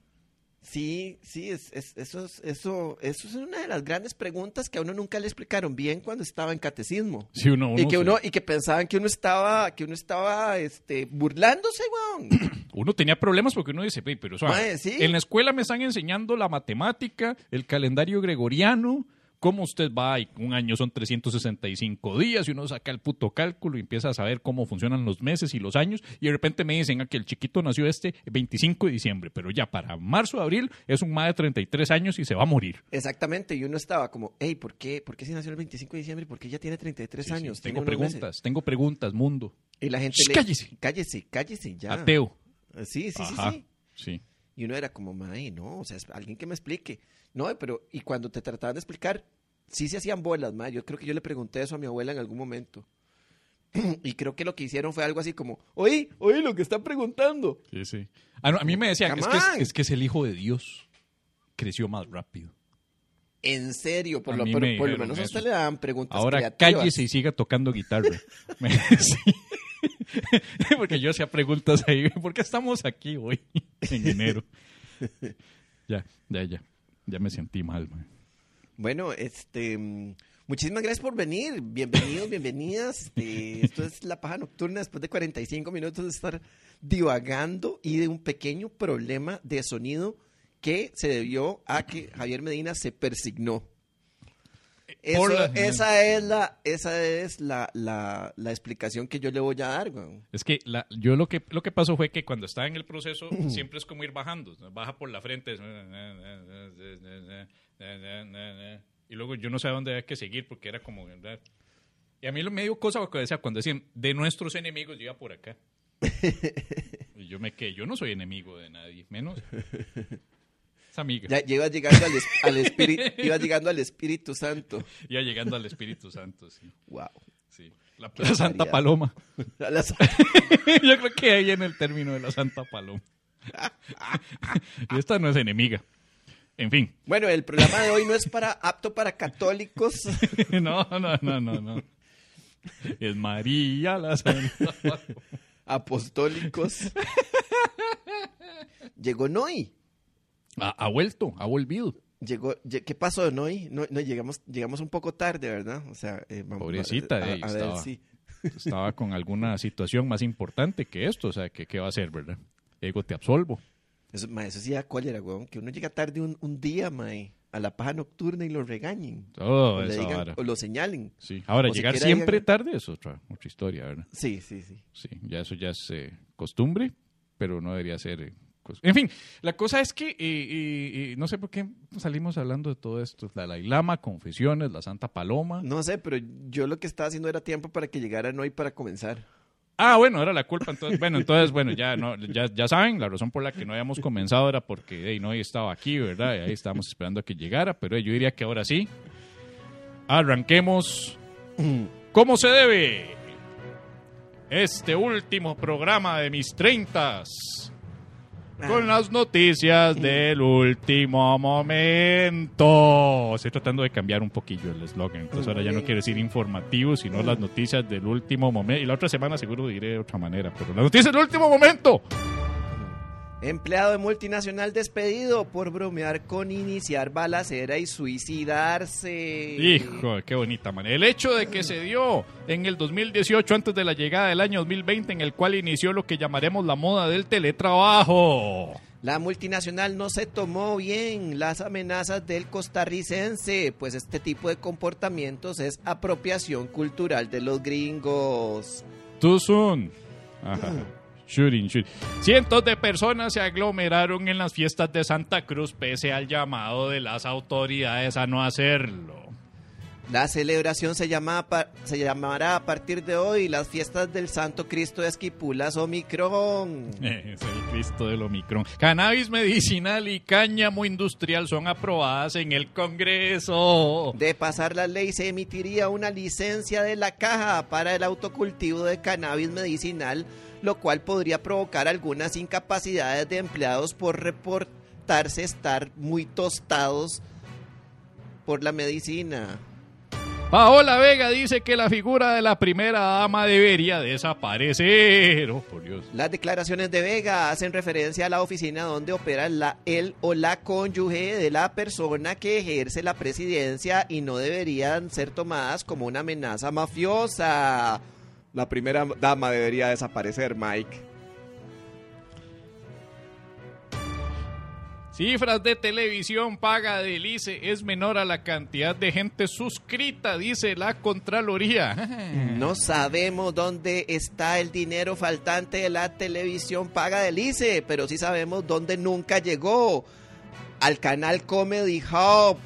Sí, sí, es, es- eso, es, eso, eso es una de las grandes preguntas que a uno nunca le explicaron bien cuando estaba en catecismo.
Sí, uno,
y
uno
que
se-
uno, y que pensaban que uno estaba, que uno estaba este, burlándose, weón.
uno tenía problemas porque uno dice, "Ey, pero
sí.
en la escuela me están enseñando la matemática, el calendario gregoriano, cómo usted va y un año son 365 días y uno saca el puto cálculo y empieza a saber cómo funcionan los meses y los años y de repente me dicen "Ah, que el chiquito nació este 25 de diciembre, pero ya para marzo, abril es un más de 33 años y se va a morir.
Exactamente, y uno estaba como, hey, ¿por qué, ¿por qué si nació el 25 de diciembre? ¿Por qué ya tiene 33
Sí, sí,
años?
tengo
Tiene unos meses".
preguntas, tengo preguntas, mundo.
Y la gente
Shh,
le...
cállese.
Cállese, cállese, ya.
Ateo.
Sí, sí, sí, sí.
sí.
Y uno era como, mae, no, o sea, es alguien que me explique. No, pero, y cuando te trataban de explicar, sí se hacían bolas, mae. Yo creo que yo le pregunté eso a mi abuela en algún momento. y creo que lo que hicieron fue algo así como, oye, oye, lo que está preguntando.
Sí, sí. Ah, no, a mí me decían, es que es, que es el hijo de Dios. Creció más rápido.
En serio, por,
A
lo, por,
me
por lo menos a usted le daban preguntas
Ahora
creativas.
cállese y siga tocando guitarra. Sí. Porque yo hacía preguntas ahí. ¿Por qué estamos aquí hoy en enero? Ya, ya, ya. Ya me sentí mal. man.
Bueno, este, muchísimas gracias por venir. Bienvenidos, bienvenidas. Este, esto es La Paja Nocturna después de 45 minutos de estar divagando y de un pequeño problema de sonido que se debió a que Javier Medina se persignó. Eso- esa es la, esa es la, la, la explicación que yo le voy a dar.
Es que la, yo lo que lo que pasó fue que cuando estaba en el proceso siempre es como ir bajando. Baja por la frente. Y luego yo no sé a dónde había que seguir porque era como... Y a mí lo me dio cosa porque decía, cuando decían de nuestros enemigos, yo iba por acá. Y yo me quedé, yo no soy enemigo de nadie, menos esa amiga.
Ya, ya ibas llegando al, es- al espíritu, ibas llegando al Espíritu Santo.
Ya llegando al Espíritu Santo, sí.
Wow.
sí. La, Santa. Paloma. Yo creo que ahí en el término de la Santa Paloma. y esta no es enemiga. En fin.
Bueno, el programa de hoy no es para apto para católicos.
No, no, no, no, no. Es María la Santa Paloma.
apostólicos. Llegó Noy.
Ha, ha vuelto, ha volvido.
Llegó, lle- ¿Qué pasó, Noy? No, no, llegamos, llegamos un poco tarde, ¿verdad? O sea, eh, vamos-
Pobrecita,
a, a ver
estaba. con alguna situación más importante que esto. O sea, que ¿qué va a hacer, verdad? Digo, te absolvo.
Eso, ma, eso sí da cólera, weón. Que uno llega tarde un, un día, mae, a la paja nocturna y lo regañen.
Todo
o, le digan- o lo señalen.
Sí. Ahora,
o
llegar siempre
digan-
tarde es otra, otra historia, ¿verdad?
Sí, sí, sí.
Sí, ya eso ya es eh, costumbre, pero no debería ser. eh, en fin, la cosa es que, eh, eh, eh, no sé por qué salimos hablando de todo esto. La Dalai Lama, confesiones, la Santa Paloma.
No sé, pero yo lo que estaba haciendo era tiempo para que llegara Noy para comenzar.
Ah, bueno, era la culpa. Entonces, bueno, entonces, bueno, ya, no, ya, ya saben, la razón por la que no habíamos comenzado era porque hey, no estaba aquí, ¿verdad? Y ahí estábamos esperando a que llegara, pero yo diría que ahora sí. Arranquemos como se debe. Este último programa de mis treintas. Con las noticias del último momento. Estoy tratando de cambiar un poquillo el eslogan. Entonces ahora ya no quiero decir informativo, sino las noticias del último momento. Y la otra semana seguro diré de otra manera. Pero las noticias del último momento.
Empleado de multinacional despedido por bromear con iniciar balacera y suicidarse.
Hijo, qué bonita manera. El hecho de que se dio en el 2018, antes de la llegada del año 2020, en el cual inició lo que llamaremos la moda del teletrabajo.
La multinacional no se tomó bien las amenazas del costarricense, pues este tipo de comportamientos es apropiación cultural de los gringos.
Too soon. Ajá. Shooting, shooting. Cientos de personas se aglomeraron en las fiestas de Santa Cruz pese al llamado de las autoridades a no hacerlo.
La celebración se, llama, se llamará a partir de hoy las fiestas del Santo Cristo de Esquipulas Omicron.
Es el Cristo del Omicron. Cannabis medicinal y cáñamo industrial son aprobadas en el Congreso.
De pasar la ley se emitiría una licencia de la caja para el autocultivo de cannabis medicinal, lo cual podría provocar algunas incapacidades de empleados por reportarse estar muy tostados por la medicina.
Paola Vega dice que la figura de la primera dama debería desaparecer. Oh, por Dios.
Las declaraciones de Vega hacen referencia a la oficina donde opera la, el o la cónyuge de la persona que ejerce la presidencia y no deberían ser tomadas como una amenaza mafiosa. La primera dama debería desaparecer, Mike.
Cifras de televisión paga del ICE es menor a la cantidad de gente suscrita, dice la Contraloría.
No sabemos dónde está el dinero faltante de la televisión paga del ICE, pero sí sabemos dónde nunca llegó. Al canal Comedy Hub.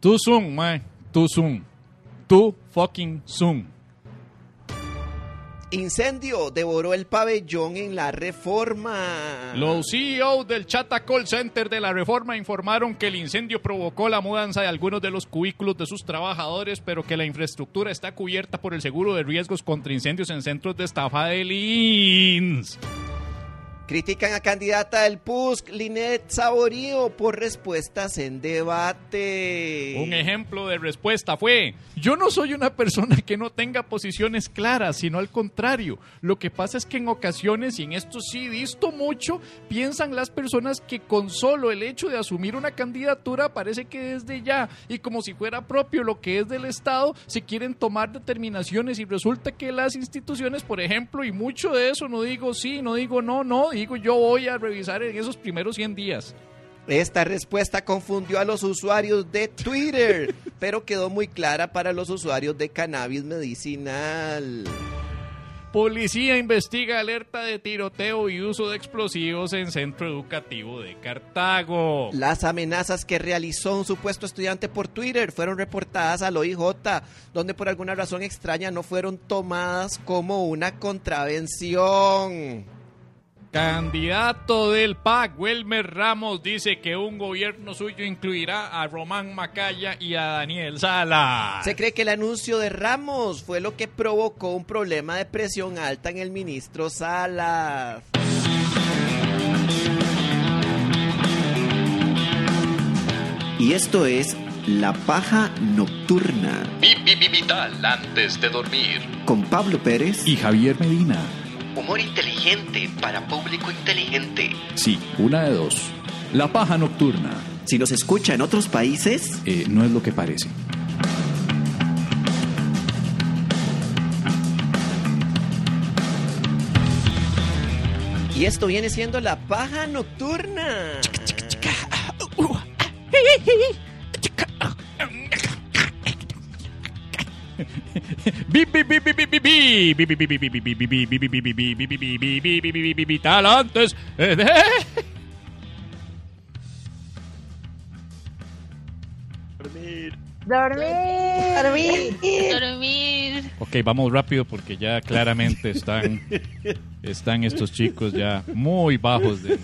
Too soon, man. Too soon. Too fucking soon.
Incendio devoró el pabellón en la reforma.
Los CEO del Chata Call Center de la Reforma informaron que el incendio provocó la mudanza de algunos de los cubículos de sus trabajadores, pero que la infraestructura está cubierta por el seguro de riesgos contra incendios en centros de estafa de LINS.
Critican a candidata del PUSC, Linet Saborío, por respuestas en debate.
Un ejemplo de respuesta fue, yo no soy una persona que no tenga posiciones claras, sino al contrario. Lo que pasa es que en ocasiones, y en esto sí visto mucho, piensan las personas que con solo el hecho de asumir una candidatura parece que desde ya, y como si fuera propio lo que es del Estado, se quieren tomar determinaciones y resulta que las instituciones, por ejemplo, y mucho de eso, no digo sí, no digo no, no, digo yo voy a revisar en esos primeros 100 días.
Esta respuesta confundió a los usuarios de Twitter, pero quedó muy clara para los usuarios de cannabis medicinal.
Policía investiga alerta de tiroteo y uso de explosivos en centro educativo de Cartago.
Las amenazas que realizó un supuesto estudiante por Twitter fueron reportadas al OIJ, donde por alguna razón extraña no fueron tomadas como una contravención.
Candidato del PAC, Wilmer Ramos, dice que un gobierno suyo incluirá a Román Macaya y a Daniel Sala.
Se cree que el anuncio de Ramos fue lo que provocó un problema de presión alta en el ministro Salas.
Y esto es La Paja Nocturna
Vital antes de dormir.
con Pablo Pérez
Y Javier Medina.
Humor inteligente para público inteligente.
Sí, una de dos. La paja nocturna
Si nos escucha en otros países,
eh, no es lo que parece.
Y esto viene siendo la paja nocturna.
Vital antes de...
Dormir.
Dormir.
Ok, vamos rápido porque ya claramente están, están estos chicos ya muy bajos. De,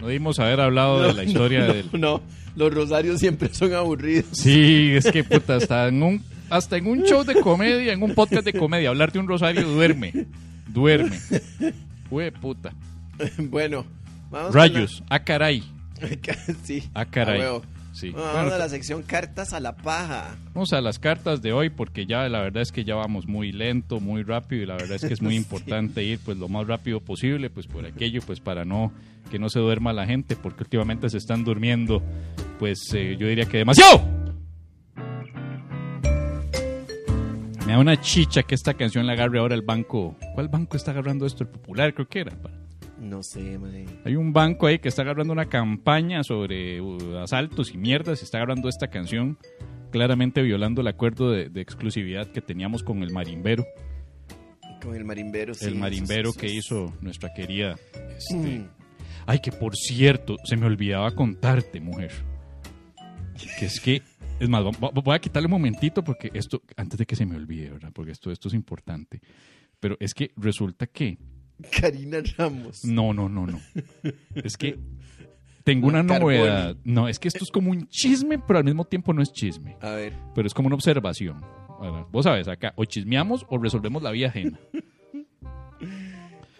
no dimos haber hablado de la historia
no,
del...
no, los rosarios siempre son aburridos.
Sí, es que puta, en un hasta en un show de comedia, en un podcast de comedia, hablar de un rosario duerme. Duerme. Hue puta.
Bueno, vamos
Rayos, a caray.
la- sí.
Ah, caray.
a huevo.
Sí.
Bueno,
Bueno,
vamos a la sección cartas a la paja.
Vamos a las cartas de hoy porque ya la verdad es que ya vamos muy lento, muy rápido y la verdad es que es muy
Sí.
importante ir pues lo más rápido posible pues por aquello pues para no que no se duerma la gente porque últimamente se están durmiendo pues eh, yo diría que demasiado. Me da una chicha que esta canción la agarre ahora el banco. ¿Cuál banco está agarrando esto? El popular creo que era.
No sé, mae.
Hay un banco ahí que está agarrando una campaña sobre uh, asaltos y mierdas y está agarrando esta canción, claramente violando el acuerdo de, de exclusividad que teníamos con el marimbero.
Con el marimbero, sí.
el marimbero que hizo nuestra querida. este,
Mm.
Ay, que por cierto, se me olvidaba contarte, mujer. Que es que, es más, vo- vo- voy a quitarle un momentito porque esto, antes de que se me olvide, ¿verdad? Porque esto, esto es importante. Pero es que resulta que,
Karina Ramos.
no, no, no, no. Es que tengo una
Carboni.
novedad. No, es que esto es como un chisme, pero al mismo tiempo no es chisme.
A ver.
Pero es como una observación. Vos sabes, acá, o chismeamos o resolvemos la vida ajena.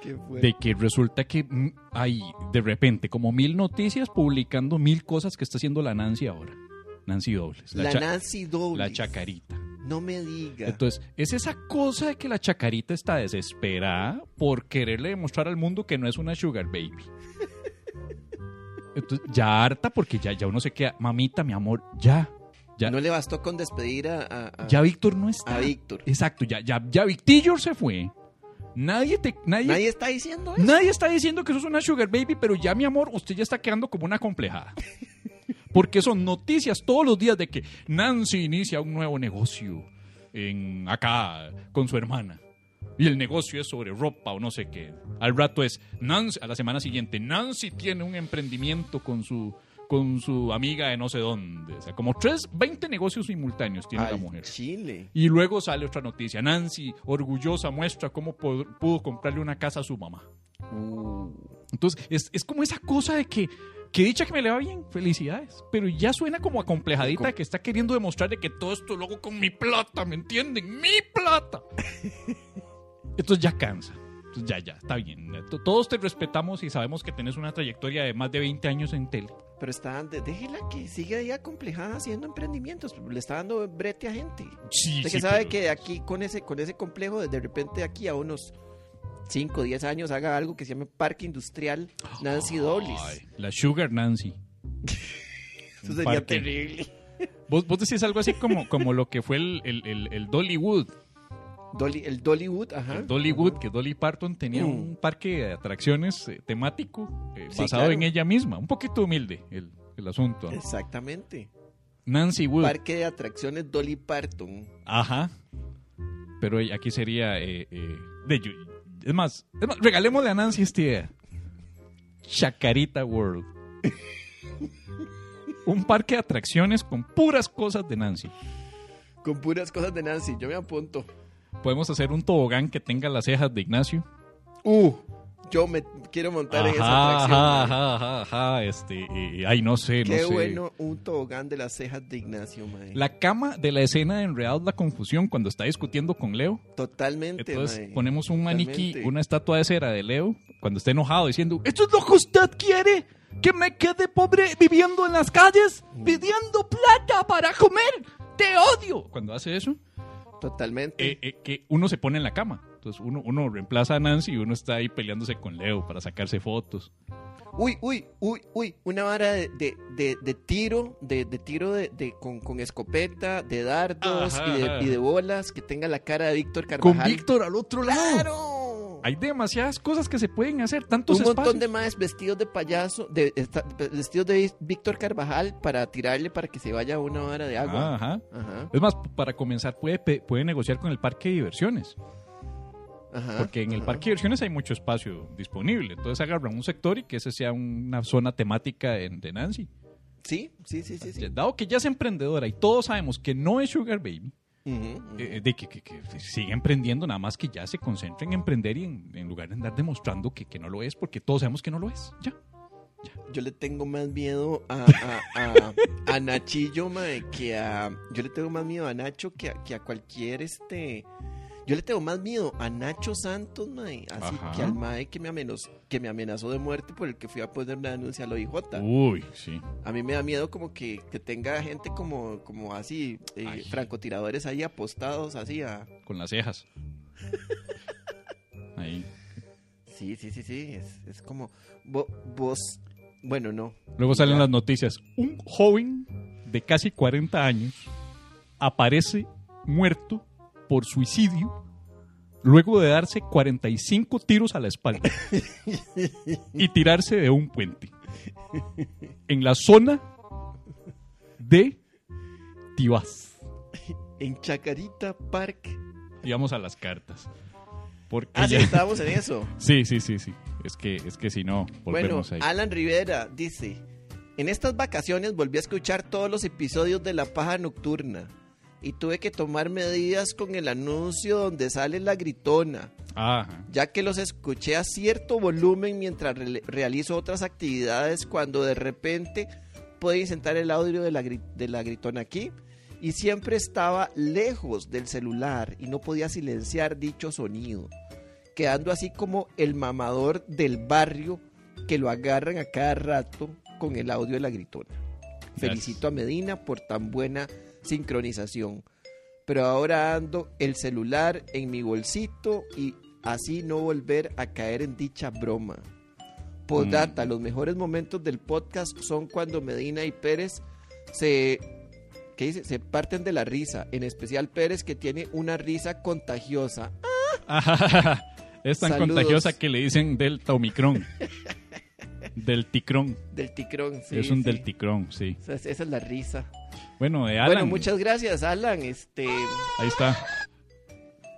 ¿Qué fue?
de que resulta que hay de repente como mil noticias publicando mil cosas que está haciendo la Nancy ahora. Nancy Dobles.
la Nancy Dobles.
la chacarita.
No me diga.
Entonces, es esa cosa de que la chacarita está desesperada por quererle demostrar al mundo que no es una sugar baby. Entonces, ya harta porque ya, ya uno se queda, mamita, mi amor, ya. Ya,
no le bastó con despedir a, a- a-
ya Víctor no está.
a Víctor.
Exacto, ya, ya, ya Victillo se fue. Nadie te, nadie,
Nadie está diciendo eso.
Nadie está diciendo que sos una sugar baby, pero ya, mi amor, usted ya está quedando como una complejada. Porque son noticias todos los días de que Nancy inicia un nuevo negocio en acá con su hermana. Y el negocio es sobre ropa o no sé qué. Al rato es Nancy, a la semana siguiente, Nancy tiene un emprendimiento con su con su amiga de no sé dónde. O sea, como tres, 20 negocios simultáneos tiene la mujer.
Chile.
Y luego sale otra noticia. Nancy, orgullosa, muestra cómo pudo comprarle una casa a su mamá.
Uh,
Entonces, es, es como esa cosa de que, que dicha que me le va bien, felicidades. Pero ya suena como acomplejadita de que está queriendo demostrar de que todo esto lo hago con mi plata, ¿me entienden? ¡Mi plata! Entonces ya cansa. Entonces ya, ya, está bien. Todos te respetamos y sabemos que tenés una trayectoria de más de 20 años en tele.
pero está, déjela que siga ahí acomplejada haciendo emprendimientos. Le está dando brete a gente.
Sí,
Usted que sabe que aquí con ese, con ese complejo, de repente aquí a unos 5 o 10 años haga algo que se llame Parque Industrial Nancy Dobles.
La Sugar Nancy.
Eso sería
parque.
terrible.
Vos, vos decís algo así como, como lo que fue el, el, el, el Dollywood.
Dolly- el Dollywood, ajá.
El Dollywood, que Dolly Parton tenía
Mm.
un parque de atracciones eh, temático eh,
Sí,
basado
claro.
en ella misma. Un poquito humilde el, el asunto. ¿no?
Exactamente.
Nancy Wood.
Parque de atracciones Dolly Parton.
Ajá. Pero aquí sería... eh, eh, de, es, más, es más, regalémosle a Nancy esta idea. Chacarita World. un parque de atracciones con puras cosas de Nancy.
Con puras cosas de Nancy. Yo me apunto.
Podemos hacer un tobogán que tenga las cejas de Ignacio.
Uh, yo me quiero montar en esa atracción.
ajá, ajá, ajá, ajá, este, eh, ay, no sé, no
Qué
sé.
bueno un tobogán de las cejas de Ignacio, mae.
La cama de la escena de Enredados la Confusión cuando está discutiendo con Leo.
Totalmente,
Entonces
mae.
ponemos un maniquí,
Totalmente.
una estatua de cera de Leo cuando está enojado diciendo, ¿esto es lo que usted quiere? ¿Que me quede pobre viviendo en las calles? Pidiendo plata para comer. Te odio. Cuando hace eso,
Totalmente.
eh, eh, que uno se pone en la cama. Entonces uno, uno reemplaza a Nancy y uno está ahí peleándose con Leo para sacarse fotos.
Uy, uy, uy, uy. Una vara de, de, de- de tiro, de, de tiro de, de- con, con escopeta, de dardos y, de,
ajá.
y de bolas que tenga la cara de Víctor
Con
Carvajal.
Víctor al otro lado.
¡Claro!
Hay demasiadas cosas que se pueden hacer, tantos
un montón
espacios.
de más vestidos de payaso, de, esta- vestidos de Víctor Carvajal para tirarle para que se vaya una vara de agua.
Ajá.
Ajá,
Es más, para comenzar puede, puede negociar con el parque de diversiones,
ajá.
porque en el parque de diversiones hay mucho espacio disponible. Entonces agarran un sector y que ese sea una zona temática en, de Nancy.
Sí, sí, sí, sí. sí.
Dado que ya es emprendedora y todos sabemos que no es Sugar Baby, Eh, de que, que- que sigue emprendiendo, nada más que ya se concentre en emprender y en, en lugar de andar demostrando que, que no lo es, porque todos sabemos que no lo es. Ya.
Yo le tengo más miedo a, a, a- a Nachillo, mae, que a... Yo le tengo más miedo a Nacho que a, que a cualquier, este... Yo le tengo más miedo a Nacho Santos, mae, así
Ajá.
que al mae que me, amenazó, que me amenazó de muerte por el que fui a poner una denuncia a la OIJ.
Uy, sí.
A mí me da miedo como que, que tenga gente como, como así, eh, francotiradores ahí apostados así a...
Con las cejas. Ahí.
Sí, sí, sí, sí, es, es como... vo- vos... Bueno, no.
Luego salen
Ya.
las noticias. Un joven de casi 40 años aparece muerto por suicidio luego de darse 45 tiros a la espalda y tirarse de un puente en la zona de Tibás.
En Chacarita Park
Y vamos a las cartas. Porque
Ah, sí,
ya-
estábamos en eso.
sí, sí, sí, sí. Es que, es que si no,
Bueno,
volvemos ahí.
Alan Rivera dice, en estas vacaciones volví a escuchar todos los episodios de La Paja Nocturna y tuve que tomar medidas con el anuncio donde sale la gritona,
Ajá.
ya que los escuché a cierto volumen mientras re- realizo otras actividades cuando de repente puede insertar el audio de la, gri- de la gritona aquí y siempre estaba lejos del celular y no podía silenciar dicho sonido, quedando así como el mamador del barrio que lo agarran a cada rato con el audio de la gritona. Felicito a Medina por tan buena sincronización. Pero ahora ando el celular en mi bolsito y así no volver a caer en dicha broma. Postdata, los mejores momentos del podcast son cuando Medina y Pérez se, ¿qué dice? se parten de la risa, en especial Pérez que tiene una risa contagiosa.
Es tan
Saludos.
contagiosa que le dicen Delta Omicron. Delticrón.
Del ticrón, sí,
es un
sí.
delticrón, sí.
Esa es, esa es la risa.
Bueno, de Alan.
Bueno, muchas gracias, Alan. Este,
Ahí está.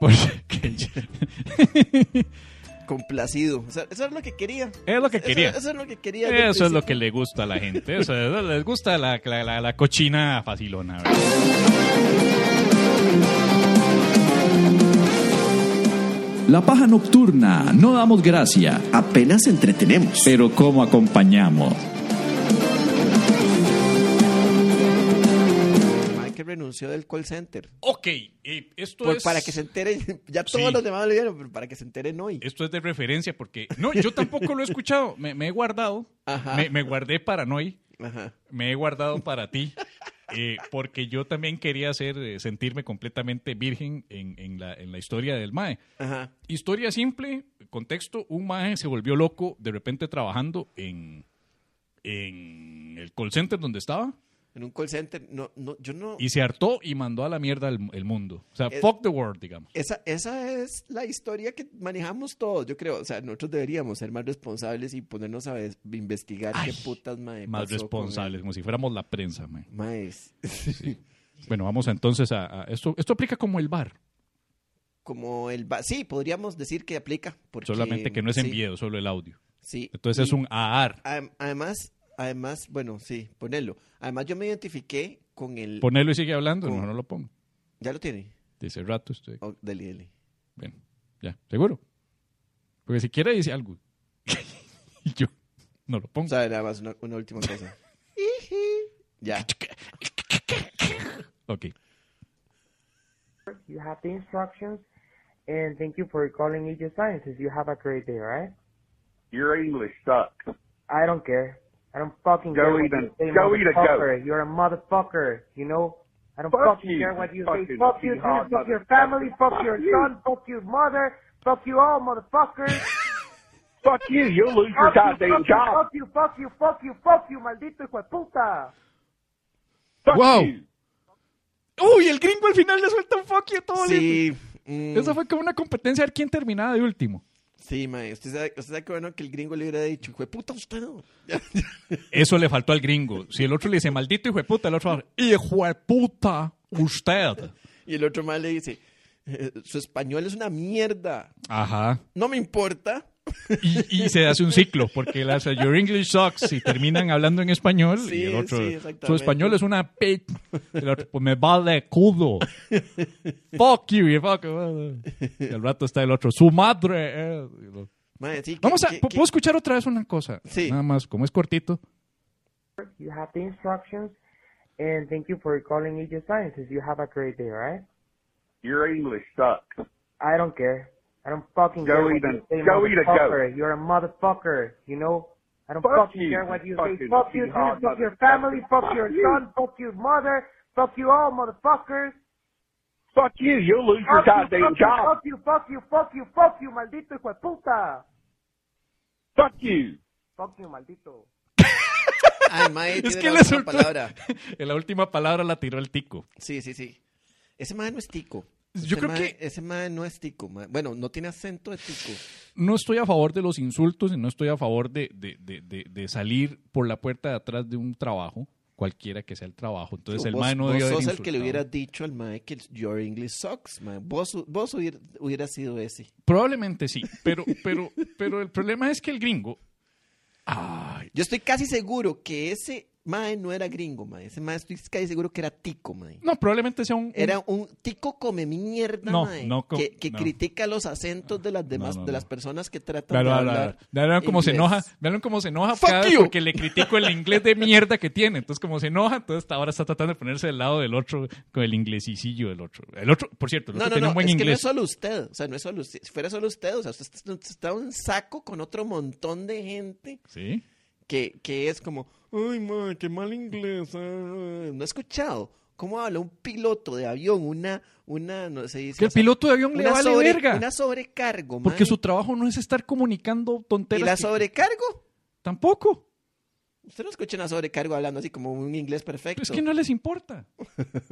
Porque
complacido. O sea, eso es lo que quería.
es lo que
Eso-
quería.
Eso, es lo que quería.
Eso es lo que le gusta a la gente. Eso es- les gusta la, la, la- la cochina facilona. ¿verdad?
La paja nocturna, no damos gracia,
Apenas entretenemos.
pero ¿cómo acompañamos?
Que renunció del call center.
Ok, eh, esto
Por-
es...
para que se enteren. Ya todos
Sí.
los demás lo vieron, pero para que se enteren hoy.
Esto es de referencia porque... No, yo tampoco lo he escuchado. Me, me he guardado.
Ajá.
Me, me guardé para Noy.
Ajá.
Me he guardado para ti. Eh, porque yo también quería hacer, eh, sentirme completamente virgen en, en la, en la historia del MAE.
Ajá.
Historia simple, contexto, un MAE se volvió loco de repente trabajando en, en el call center donde estaba
En un call center. No, no, yo no.
y se hartó y mandó a la mierda el, el mundo. O sea, fuck the world, digamos.
Esa, esa es la historia que manejamos todos, yo creo. O sea, nosotros deberíamos ser más responsables y ponernos a ves- investigar
Ay,
qué putas mae,
Más
pasó con
responsables, como si fuéramos la prensa, mae.
Maes.
Bueno, vamos entonces a, a- esto. Esto aplica como el bar,
Como el. ba- Sí, podríamos decir que aplica. Porque,
solamente que no es en
sí,
video, solo el audio.
Sí.
Entonces es un AAR.
adem- Además, además, bueno, sí, ponerlo. Además, yo me identifiqué con el.
Ponelo y sigue hablando,
Con-
no, no lo pongo.
¿Ya lo tiene?
Dice rato estoy.
Oh, dele, dele.
Bien, ya, seguro. Porque si quiere dice algo. y yo no lo pongo.
O sea, nada más una, una última cosa. ya.
ok.
You have the instructions, and thank you for calling Aegis Sciences. You have a great day, right?
Your English sucks.
I don't care. I don't fucking
Go
care what
eat a-
you say,
go eat a goat.
You're a motherfucker, you know? I don't
Fuck
fucking
you,
care what you
fucking
say. Fuck you, dude. Fuck your family. Fuck your
you.
son. Fuck your mother. Fuck you all, motherfuckers.
Fuck you. You'll lose your
fuck,
goddamn
you,
job.
fuck you, fuck you, fuck you, fuck you, maldito hijo de puta.
Fuck
Wow.
you.
Uy, el gringo al final le suelta un fuck you a todo.
Sí. mm,
Eso fue como una competencia a ver quién terminaba de último.
Sí, mae. Usted sabe, usted sabe que bueno que el gringo le hubiera dicho, fue puta usted. no".
Eso le faltó al gringo. Si el otro le dice maldito hijo de puta, el otro va hijo de puta, usted.
y el otro más le dice, "Eh, su español es una mierda.
Ajá.
No me importa.
Y, y se hace un ciclo, porque él hace Your English sucks y terminan hablando en español.
Sí,
y el otro,
sí,
su español es una pit. El otro, pues me vale cudo. fuck you. Y, fuck, y el rato está el otro, su madre.
Mae, sí,
Vamos a,
que-
¿puedo
que-
escuchar otra vez una cosa?
Sí.
Nada más, como es cortito.
You have the instructions, and thank you for calling Sciences. You have a great day, right?
Your English sucks.
I don't care. I don't fucking
Go
care what
eat a-
you say,
go eat a goat.
You're a motherfucker, you know? I don't
Fuck
fucking
you,
care what you say.
fucking
Fuck you, dude. Fuck your
motherfucker.
family. Fuck your
Fuck you.
son. Fuck your mother. Fuck you all, motherfuckers.
Fuck you. You'll lose your
Fuck you,
goddamn
fuck you,
job.
fuck you, fuck you, fuck you, fuck you, maldito hijo de puta.
Fuck you.
Fuck you, maldito.
Ay, mae,
Es que
la última palabra.
En la última palabra la tiró el tico.
Sí, sí, sí. Ese mae no es tico.
Yo
Ese
creo
mae-
que-
Ese mae no es tico. mae. Bueno, no tiene acento de tico.
No estoy a favor de los insultos y no estoy a favor de, de- de- de- salir por la puerta de atrás de un trabajo cualquiera que sea el trabajo. Entonces el
vos,
mae no
vos
debió haber
sos el que le
insultado.
hubiera dicho al mae que your English sucks, mae. Vos, vos hubiera sido ese.
Probablemente sí, pero, pero, pero el problema es que el gringo... Ay,
Yo estoy casi seguro que ese mae no era gringo, mae. Ese mae estoy casi seguro que era tico, mae.
no, probablemente sea un... un-
Era un tico come mierda,
No,
mae,
no
que, que
no.
critica los acentos de las demás, de las personas que tratan de hablar.
Vean cómo se enoja, vean cómo se enoja cada vez porque le critico el inglés de mierda que tiene. Entonces, como se enoja, entonces hasta ahora está tratando de ponerse del lado del otro con el inglesicillo del otro. El otro, por cierto, el otro
no,
tiene
no,
un buen
es que no es solo usted, o sea, no es solo usted. Si fuera solo usted, o sea, usted está- está en un saco con otro montón de gente
¿Sí?
Que, que es como, ay, ma, qué mal inglés. ah". No he escuchado cómo habla un piloto de avión, una, una, no sé, dice,
Que el piloto de avión le vale
sobre-
verga.
Una sobrecargo,
Porque
mae.
su trabajo no es estar comunicando
¿Y
tonteras.
la
que-
sobrecargo?
Tampoco.
Usted no escucha una sobrecargo hablando así como un inglés perfecto.
Es que no les importa.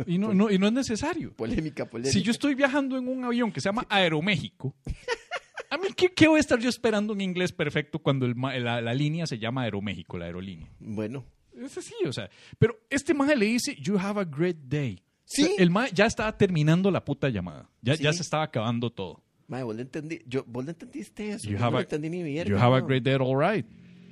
Y no, no- y no es necesario.
Polémica, polémica.
Si yo estoy viajando en un avión que se llama Aeroméxico, a mí, ¿qué, qué voy a estar yo esperando en inglés perfecto cuando el la, la línea se llama Aeroméxico, la aerolínea?
Bueno,
Es así, o sea. Pero este maje le dice, you have a great day.
Sí.
O sea, el maje ya estaba terminando la puta llamada. Ya,
Sí.
ya se estaba acabando todo.
mae, vos le entendí, yo, vos le entendiste eso.
You
yo
have
no
a-
entendí ni mierda.
You have a
no.
great day, all right.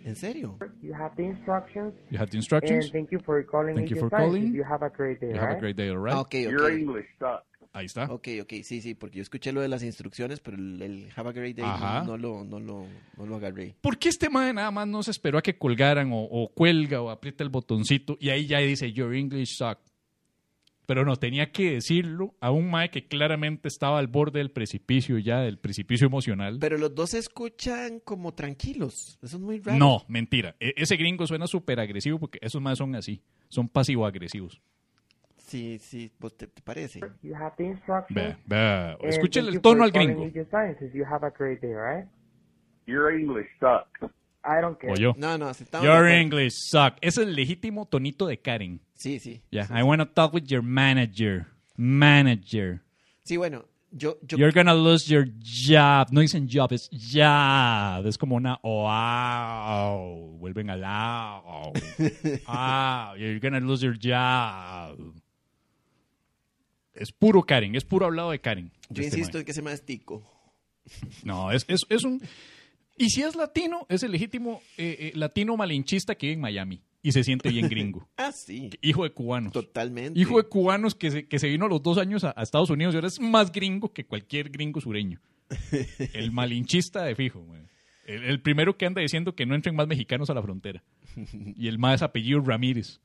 ¿En serio?
You have the instructions.
You had the
And
instructions.
thank you for calling
Thank you for calling.
You have a great day,
You have a
right?
great day, all right.
Ah, ok,
Your. English sucks.
Ahí está.
Ok, ok, sí, sí, porque yo escuché lo de las instrucciones, pero el, el Have a Great Day no, no lo, no, lo, no lo agarré.
¿Por qué este mae nada más no se esperó a que colgaran o, o cuelga o aprieta el botoncito y ahí ya dice Your English suck? Pero no, tenía que decirlo a un mae que claramente estaba al borde del precipicio ya, del precipicio emocional.
Pero los dos se escuchan como tranquilos. Eso es muy raro.
No, mentira. E- ese gringo suena súper agresivo porque esos más son así. Son pasivo-agresivos.
Sí, sí, ¿vos te, te parece?
And
Escúchale
thank
el
you
tono al gringo.
Aegis Sciences. You have a great day, right?
Your English sucks.
I don't care.
O yo.
No, no, si estamos
Your. English suck. Ese es el legítimo tonito de Karen.
Sí, sí.
Yeah, I want to talk with your manager. Manager.
Sí, bueno, yo, yo
You're gonna lose your job. No dicen job, es job. Es como una wow. Vuelven a la. Ah, you're gonna lose your job. Es puro Karen, es puro hablado de Karen.
yo
Este
insisto en que se me tico.
No, es, es, es un. Y si es latino, es el legítimo eh, eh, latino malinchista que vive en Miami y se siente bien gringo.
Ah, sí,
Hijo de cubanos.
totalmente.
Hijo de cubanos que se, que se vino a los dos años a, a Estados Unidos y ahora es más gringo que cualquier gringo sureño. El malinchista de fijo. güey. El, el primero que anda diciendo que no entren más mexicanos a la frontera. Y el más apellido Ramírez.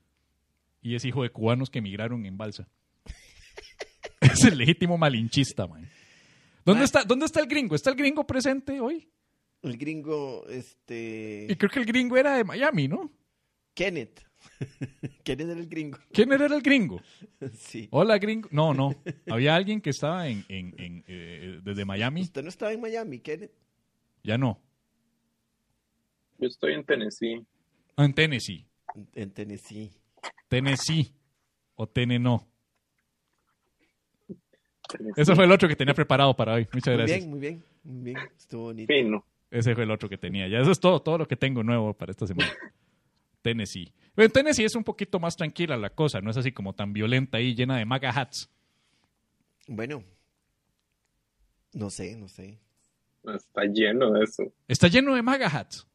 Y es hijo de cubanos que emigraron en balsa. Es el legítimo malinchista, man. ¿Dónde, está, ¿Dónde está el gringo? ¿Está el gringo presente hoy?
El gringo,
Y
este...
creo que el gringo era de Miami, ¿no?
Kenneth. Kenneth era el gringo.
¿Quién era el gringo?
Sí.
Hola, gringo. No, no. Había alguien que estaba en, en- en, eh, desde Miami.
Usted no estaba en Miami, Kenneth.
Ya no.
Yo estoy en Tennessee.
Ah, En Tennessee.
En Tennessee.
Tennessee. O Teneno.
Tennessee.
Ese fue el otro que tenía preparado para hoy. Muchas
Muy
gracias.
bien, muy bien. Muy bien. Estuvo bonito.
Fino.
Ese fue el otro que tenía. Ya eso es todo, todo lo que tengo nuevo para esta semana. Tennessee. Pero en Tennessee es un poquito más tranquila la cosa, no es así como tan violenta ahí, llena de maga hats.
Bueno. No sé, no sé.
Está lleno de eso.
Está lleno de maga hats.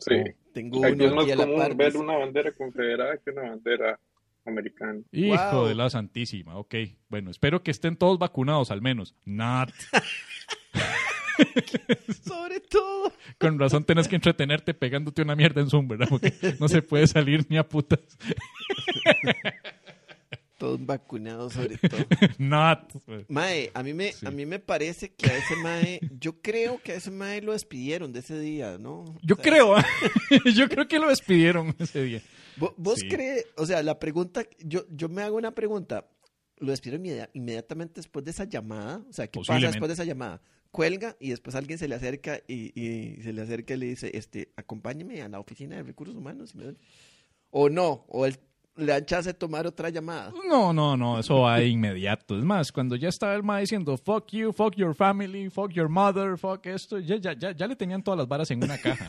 Sí.
Tengo
Aquí es
uno
más común
par.
ver una bandera confederada que una bandera americana.
Hijo
Wow.
de la santísima. Ok, bueno, espero que estén todos vacunados al menos. Not.
Sobre todo.
Con razón tenés que entretenerte pegándote una mierda en Zoom, ¿verdad? Porque no se puede salir ni a putas.
Todos vacunados sobre todo.
Not.
Mae, a mí me,
Sí.
a mí me parece que a ese mae, yo creo que a ese mae lo despidieron de ese día, ¿no?
Yo
O sea,
creo, ¿eh? yo creo que lo despidieron ese día.
¿Vo- ¿Vos,
Sí.
crees? O sea, la pregunta, yo, yo me hago una pregunta. ¿Lo despidieron inmedi- inmediatamente después de esa llamada? O sea, ¿qué pasa después de esa llamada? Cuelga y después alguien se le acerca y, y se le acerca y le dice, este, acompáñeme a la oficina de recursos humanos. y me O no, o él le dan chance de tomar otra llamada.
No, no, no, eso va de inmediato. Es más, cuando ya estaba el ma diciendo fuck you, fuck your family, fuck your mother, fuck esto, ya, ya, ya, ya le tenían todas las varas en una caja.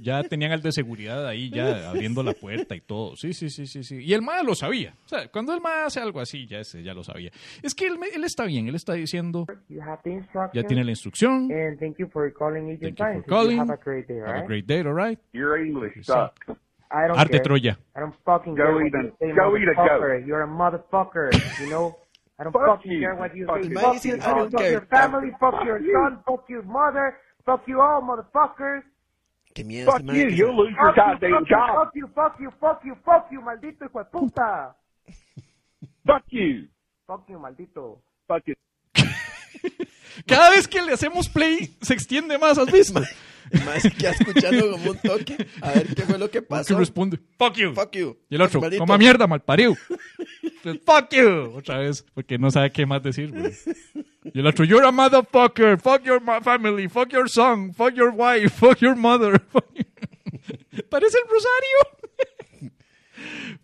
Ya tenían al de seguridad ahí, ya abriendo la puerta y todo. Sí, sí, sí, sí, sí. Y el mae lo sabía. O sea, cuando el mae hace algo así, ya, ese, ya lo sabía. Es que él, él está bien, él está diciendo,
You have the instructions.
ya tiene la instrucción.
And thank you for calling Agent
Thank you for calling.
You have a great day,
Have a
alright?
great day, all right?
Your English
Sí.
sucks.
I don't
Arte
care.
Troya.
I don't fucking
Go
care what
eat a-
you say,
go eat a goat.
You're a motherfucker, you know? I don't
Fuck
fucking
you.
care what you
Fuck
say.
you.
Fuck you,
I don't
fuck
care.
your family, fuck your son, fuck your mother, fuck you all, motherfuckers.
Qué miedo.
Fuck you. You'll
se-
lose your
Fuck you,
goddamn
fuck you,
job.
fuck you, fuck you, fuck you, fuck you, maldito hijo de puta.
Fuck you.
Fuck you, maldito.
Fuck you.
Cada vez que le hacemos play, se extiende más, ¿has visto?
Se queda escuchando como un toque. A ver qué fue lo que
Que
pasó.
responde, fuck you.
Fuck you.
Y el otro,
Maldito.
coma mierda, mal parido. fuck you. Otra vez, porque no sabe qué más decir, güey. Y el otro, you're a motherfucker. Fuck your ma- family. Fuck your son. Fuck your wife. Fuck your mother. fuck you. Parece el Rosario.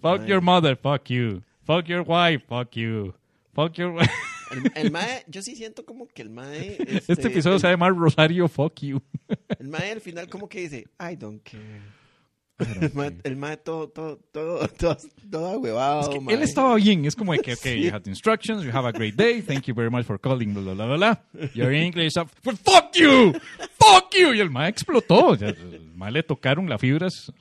fuck your mother. Fuck you. Fuck your wife. Fuck you. Fuck your wife.
El, el mae, yo sí siento como que el mae.
Este,
este,
episodio
el,
se va a llamar Rosario. Fuck you.
el mae al final como que dice, I don't care. El mae, el mae todo, todo, todo, todo, todo ahuevado, mae.
Él estaba bien, es como de que, okay, you have the instructions, you have a great day, thank you very much for calling, bla, bla, bla. Your English, up- Well, fuck you, fuck you. Y el mae explotó, el mae le tocaron las fibras.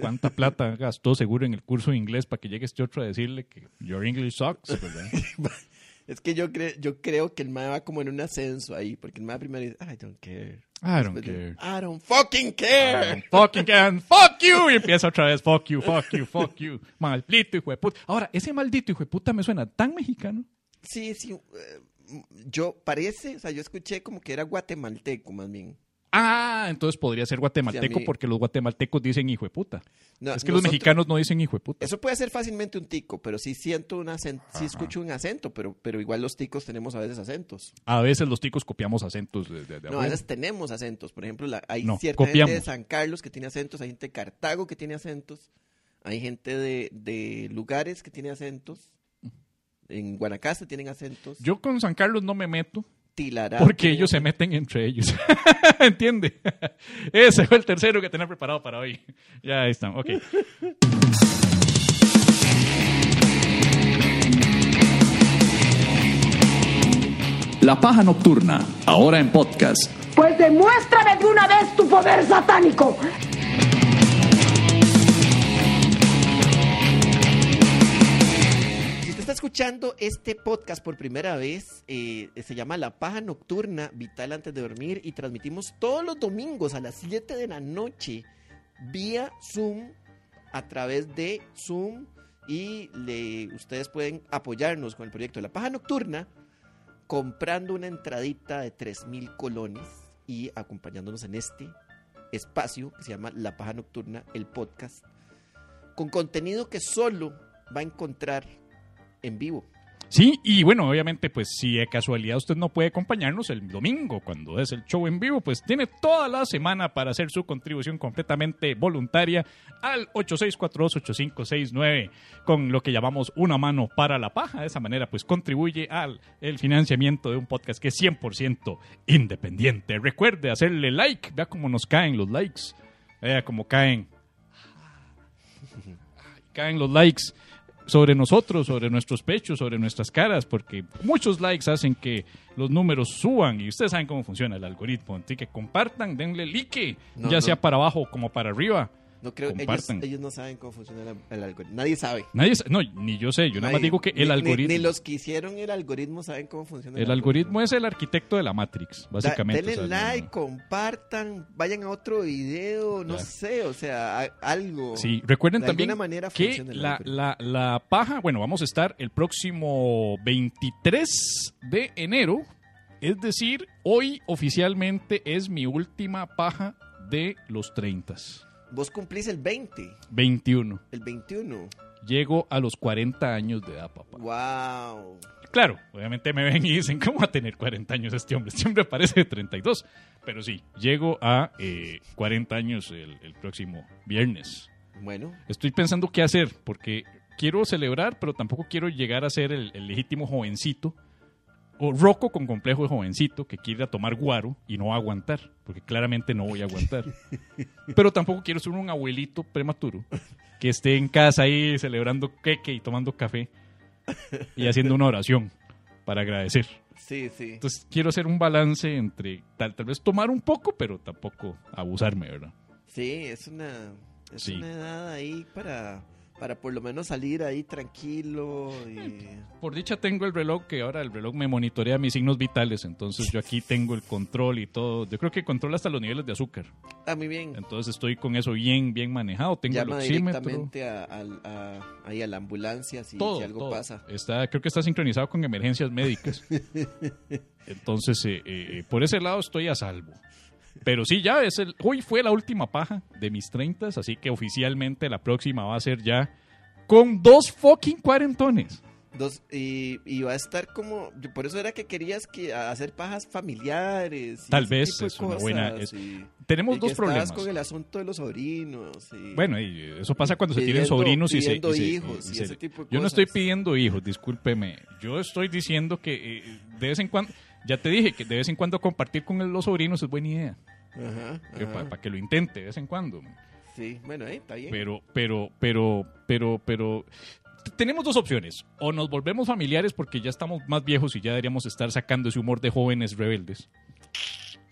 ¿Cuánta plata gastó seguro en el curso de inglés para que llegue este otro a decirle que your English sucks? ¿verdad?
Es que yo, cre yo creo que el mae va como en un ascenso ahí, porque el mae primero dice, I don't care.
I don't
Después dice,
care.
I don't fucking
I
care.
don't fucking care, and fuck you. Y empieza otra vez, fuck you, fuck you, fuck you. Maldito hijo de puta. Ahora, ese maldito hijo de puta me suena tan mexicano.
Sí, sí. eh, yo parece, o sea, yo escuché como que era guatemalteco más bien.
Ah, entonces podría ser guatemalteco
Sí, a mí-
porque los guatemaltecos dicen hijo de puta.
No,
es que los mexicanos no dicen hijo de puta.
Eso puede ser fácilmente un tico, pero sí siento un acento, sí escucho un acento, pero, pero igual los ticos tenemos a veces acentos.
A veces los ticos copiamos acentos de, de- de
No, a veces tenemos acentos. Por ejemplo, la- hay
No,
cierta
copiamos.
gente de San Carlos que tiene acentos, hay gente de Cartago que tiene acentos, hay gente de, de lugares que tiene acentos. En Guanacaste tienen acentos.
Yo con San Carlos no me meto
Tilará.
porque ellos se meten entre ellos. ¿Entiende? Ese fue el tercero que tenía preparado para hoy. Ya ahí están, ok.
La Paja Nocturna, ahora en podcast.
Pues demuéstrame de una vez tu poder satánico.
Está escuchando este podcast por primera vez, eh, se llama La Paja Nocturna, Vital antes de dormir, y transmitimos todos los domingos a las 7 de la noche vía Zoom, a través de Zoom, y ustedes pueden apoyarnos con el proyecto La Paja Nocturna comprando una entradita de 3 mil colones y acompañándonos en este espacio que se llama La Paja Nocturna, el podcast, con contenido que solo va a encontrar en vivo.
Sí, y bueno, obviamente, pues si de casualidad usted no puede acompañarnos el domingo cuando es el show en vivo, pues tiene toda la semana para hacer su contribución completamente voluntaria al 86428569 con lo que llamamos una mano para la paja. De esa manera, pues contribuye al el financiamiento de un podcast que es 100% independiente. Recuerde hacerle like, vea cómo nos caen los likes, vea cómo caen. Caen los likes sobre nosotros, sobre nuestros pechos, sobre nuestras caras, porque muchos likes hacen que los números suban y ustedes saben cómo funciona el algoritmo. Así que compartan, denle like,
No,
ya
no.
sea para abajo como para arriba.
No creo, ellos, ellos no saben cómo funciona el, el algoritmo. Nadie sabe.
Nadie, sa- no, ni yo sé, yo nada más digo que el
ni-
algoritmo.
Ni, los que hicieron el algoritmo saben cómo funciona
El algoritmo es el arquitecto de la Matrix,
Da-
básicamente.
denle
o sea, no-
like, compartan, vayan a otro video, no sé, o sea, a- algo.
Sí, recuerden
De
también
manera
que
el
la, la, la paja, bueno, vamos a estar el próximo 23 de enero, es decir, hoy oficialmente es mi última paja de los 30.
Vos cumplís el 20,
21.
el 21.
Llego a los 40 años de edad, papá.
Wow.
Claro, obviamente me ven y dicen, ¿cómo va a tener 40 años este hombre? Este hombre parece de 32. Pero sí, llego a eh, 40 años el, el próximo viernes.
Bueno,
Estoy pensando qué hacer, porque quiero celebrar, pero tampoco quiero llegar a ser el, el legítimo jovencito O Rocco con complejo de jovencito que quiere ir a tomar guaro y no va a aguantar, porque claramente no voy a aguantar. Pero tampoco quiero ser un abuelito prematuro que esté en casa ahí celebrando queque y tomando café y haciendo una oración para agradecer.
Sí, sí.
Entonces quiero hacer un balance entre tal, tal vez tomar un poco, pero tampoco abusarme, ¿verdad?
Sí, es una, es
Sí.
una edad ahí para, para por lo menos salir ahí tranquilo. Y...
Por dicha tengo el reloj que ahora el reloj me monitorea mis signos vitales, entonces yo aquí tengo el control y todo. Yo creo que controla hasta los niveles de azúcar.
Ah, muy bien.
Entonces estoy con eso bien, bien manejado. Tengo
Llama
el oxímetro.
directamente a, al- a- ahí a la ambulancia si,
todo,
si algo
todo.
pasa.
Está, creo que está sincronizado con emergencias médicas. Entonces, eh, eh, por ese lado estoy a salvo. Pero sí, ya es el. Hoy fue la última paja de mis 30, así que oficialmente la próxima va a ser ya con dos fucking cuarentones.
Dos, y, y va a estar como. yo Por eso era que querías que hacer pajas familiares. y
Tal vez es una buena- es-
y-
Tenemos
y
dos problemas.
con el asunto de los sobrinos.
Bueno, y eso pasa cuando se tienen sobrinos y se, se-
hijos
se-
ese tipo de
Yo no estoy pidiendo hijos, discúlpeme. Yo estoy diciendo que eh, de vez en cuando, ya te dije que de vez en cuando compartir con los sobrinos es buena idea.
Ajá,
Para que lo intente de vez en cuando.
Sí, bueno, eh, está bien.
Pero, pero, pero, pero, pero. Tenemos dos opciones. O nos volvemos familiares porque ya estamos más viejos y ya deberíamos estar sacando ese humor de jóvenes rebeldes.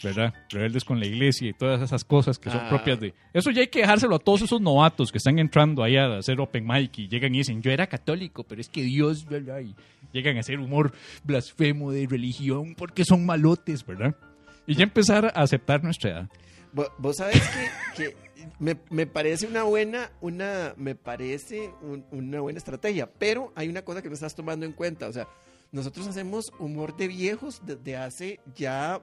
¿Verdad? Rebeldes con la iglesia y todas esas cosas que son
Ah.
propias de. Eso ya hay que dejárselo a todos esos novatos que están entrando ahí a hacer open mic y llegan y dicen: Yo era católico, pero es que Dios, ¿verdad? Y llegan a hacer humor blasfemo de religión porque son malotes, ¿verdad? Y ya empezar a aceptar nuestra edad.
Vo- Vos sabés que, que me, me parece una buena, una, me parece un- una buena estrategia, pero hay una cosa que no estás tomando en cuenta, o sea, nosotros hacemos humor de viejos desde hace ya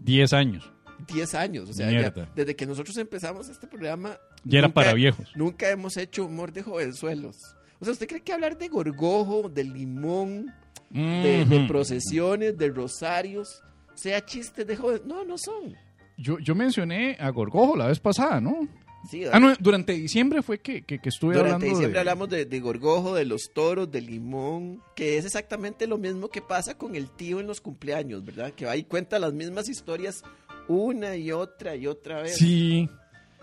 10 años.
10 años, o sea, ya- desde que nosotros empezamos este programa...
Ya era
nunca-
para viejos.
Nunca hemos hecho humor de jovenzuelos. O sea, ¿usted cree que hablar de gorgojo, de limón, de, de procesiones, de rosarios, sea chistes de jóvenes? No, no son.
Yo, yo mencioné a Gorgojo la vez pasada, ¿no?
Sí,
Ah, no, durante diciembre fue que, que, que estuve
Durante
hablando
diciembre
de...
hablamos de, de gorgojo, de los toros, de limón, que es exactamente lo mismo que pasa con el tío en los cumpleaños, ¿verdad? Que va y cuenta las mismas historias una y otra y otra vez.
Sí,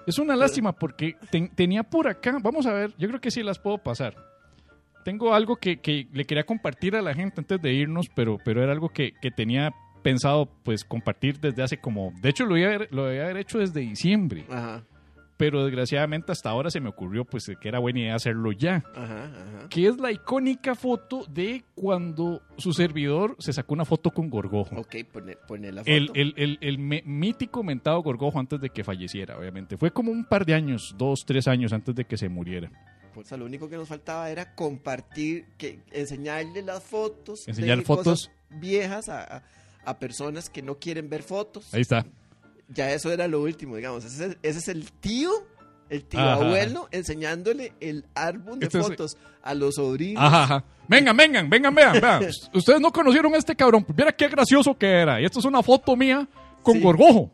es una lástima porque ten- tenía por acá, vamos a ver, yo creo que sí las puedo pasar. Tengo algo que, que le quería compartir a la gente antes de irnos, pero, pero era algo que, que tenía pensado pues compartir desde hace como... De hecho, lo iba a haber, lo iba a haber hecho desde diciembre,
Ajá,
pero desgraciadamente hasta ahora se me ocurrió pues que era buena idea hacerlo ya.
ajá, ajá.
que es la icónica foto de cuando su servidor se sacó una foto con Gorgojo.
Ok, pone, pone la foto.
El, el- el- el mítico mentado Gorgojo antes de que falleciera, obviamente. Fue como un par de años, dos, tres años antes de que se muriera.
O sea, lo único que nos faltaba era compartir, que enseñarle las fotos.
Enseñar fotos.
cosas viejas a, a- a personas que no quieren ver fotos.
Ahí está.
Ya eso era lo último, digamos. Ese es, ese es el tío, el tío
Ajá.
abuelo, enseñándole el álbum de
Este es-
fotos a los sobrinos.
Ajá, ajá. Vengan, vengan, vengan, vean, vean. Ustedes no conocieron a este cabrón. Viera qué gracioso que era. Y esta es una foto mía con
Sí.
Gorgojo.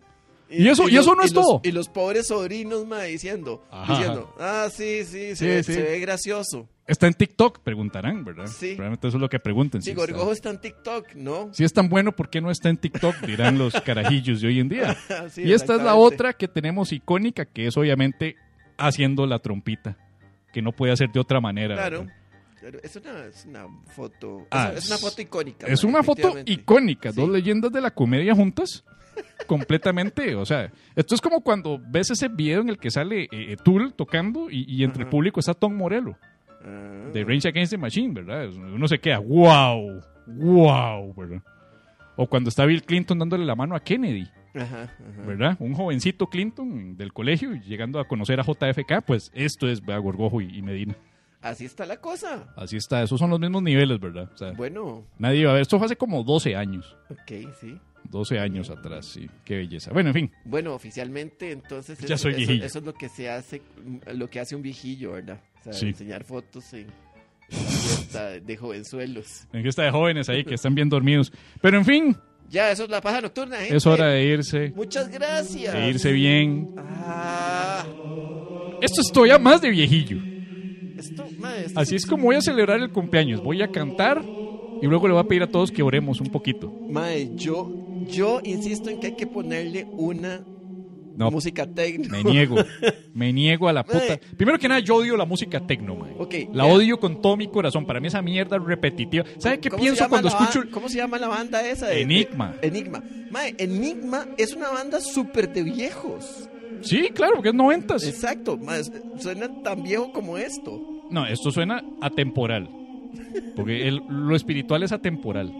Y eso- y eso no es todo.
Y los pobres sobrinos, ma, diciendo,
Ajá.
diciendo, ah, sí, sí, se,
Sí,
ve,
sí.
se ve gracioso.
Está en TikTok, preguntarán, ¿verdad?
Sí.
Probablemente eso es lo que pregunten.
Sí,
si
Gorgojo
está-
está en TikTok, ¿no?
Si es tan bueno, ¿por qué no está en TikTok? Dirán los carajillos de hoy en día.
Sí,
y esta es la otra que tenemos icónica, que es obviamente haciendo la trompita, que no puede hacer de otra manera.
Claro.
¿verdad?
Es una, es una foto.
Ah,
es una foto icónica.
Es una foto icónica,
Sí.
dos leyendas de la comedia juntas, completamente, o sea, esto es como cuando ves ese video en el que sale eh, Tool tocando y, y entre el público está Tom Morello,
Ah.
de Rage Against the Machine, ¿verdad? Uno se queda, wow, wow, ¿verdad? O cuando está Bill Clinton dándole la mano a Kennedy,
Ajá, ajá.
¿verdad? Un jovencito Clinton del colegio llegando a conocer a JFK, pues esto es ¿verdad? Gorgojo y, y Medina.
Así está la cosa.
Así está, esos son los mismos niveles, ¿verdad? O sea,
Bueno,
nadie va a ver, esto fue hace como 12 años.
ok, sí.
12 años atrás, sí. Qué belleza. Bueno, en fin.
Bueno, oficialmente, entonces.
Ya
eso,
soy
eso-. Eso, es lo que se hace, lo que hace un viejillo, ¿verdad? O sea,
Sí.
enseñar fotos en de jovenzuelos.
En fiesta de jóvenes ahí que están bien dormidos. Pero en fin,
Ya, eso es la paja nocturna, gente.
es hora de irse.
Muchas gracias.
De irse bien.
Ah,
Esto es todavía más de viejillo.
esto, ma, esto
Así es como voy a celebrar el cumpleaños. Voy a cantar y luego le voy a pedir a todos que oremos un poquito.
Mae, yo, yo insisto en que hay que ponerle una
No,
música técnica.
me niego. Me niego a la puta.
Mae.
Primero que nada, yo odio la música tecno, mae.
Ok,
La odio con todo mi corazón. Para mí esa mierda es repetitiva. ¿Sabe qué
¿Cómo se
pienso cuando escucho
¿Cómo se llama la banda esa? de-
Enigma.
de- Enigma. Mae, Enigma es una banda súper de viejos.
Sí, claro, porque es noventas.
Exacto. mae, suena tan viejo como esto.
No, esto suena atemporal. Porque el- lo espiritual es atemporal.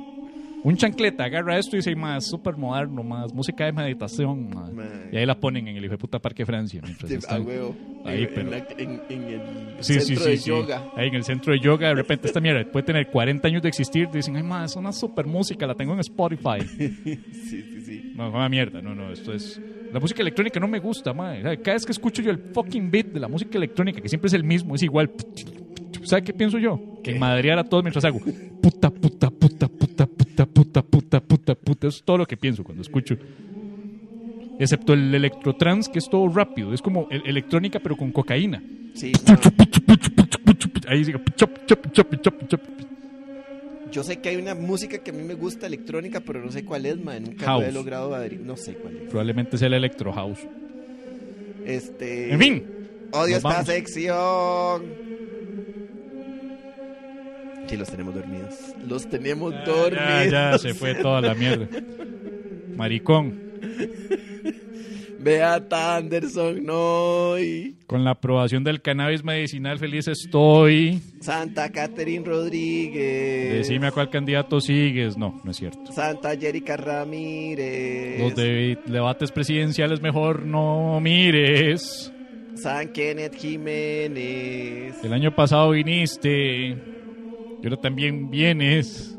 Un chancleta agarra esto y dice, más súper moderno, más música de meditación. ma".
Man.
Y ahí la ponen en el hijo de puta Parque Francia. están
a huevo.
ahí,
en,
pero-
en el
Sí, sí,
centro
sí,
de
sí.
yoga.
Ahí en el centro de yoga, de repente esta mierda puede tener 40 años de existir. Dicen, ay, más, es una super música, la tengo en Spotify.
Sí, sí, sí.
No, una mierda, no, no, esto es... La música electrónica no me gusta, madre. Cada vez que escucho yo el fucking beat de la música electrónica, que siempre es el mismo, es igual. ¿Sabe qué pienso yo? Que madrear a todos mientras hago puta, puta, puta, puta, puta, puta, puta, puta. Eso es todo lo que pienso cuando escucho. Excepto el electrotrans, que es todo rápido. Es como el- electrónica, pero con cocaína.
Sí.
Ahí sigue.
Yo sé que hay una música que a mí me gusta electrónica, pero no sé cuál es, man. Nunca lo
House.
he logrado. No sé cuál es.
Probablemente sea el electro house.
Este.
En fin.
Odio esta
vamos.
sección. Sí, los tenemos dormidos. Los tenemos
Ya,
dormidos.
ya, se fue toda la mierda. Maricón.
Beata Anderson, no. y
Con la aprobación del cannabis medicinal feliz estoy.
Santa Catherine Rodríguez.
Decime a cuál candidato sigues. No, no es cierto.
Santa Jerica Ramírez.
Los de- debates presidenciales mejor no mires.
San Kenneth Jiménez.
El año pasado viniste. Y ahora también vienes.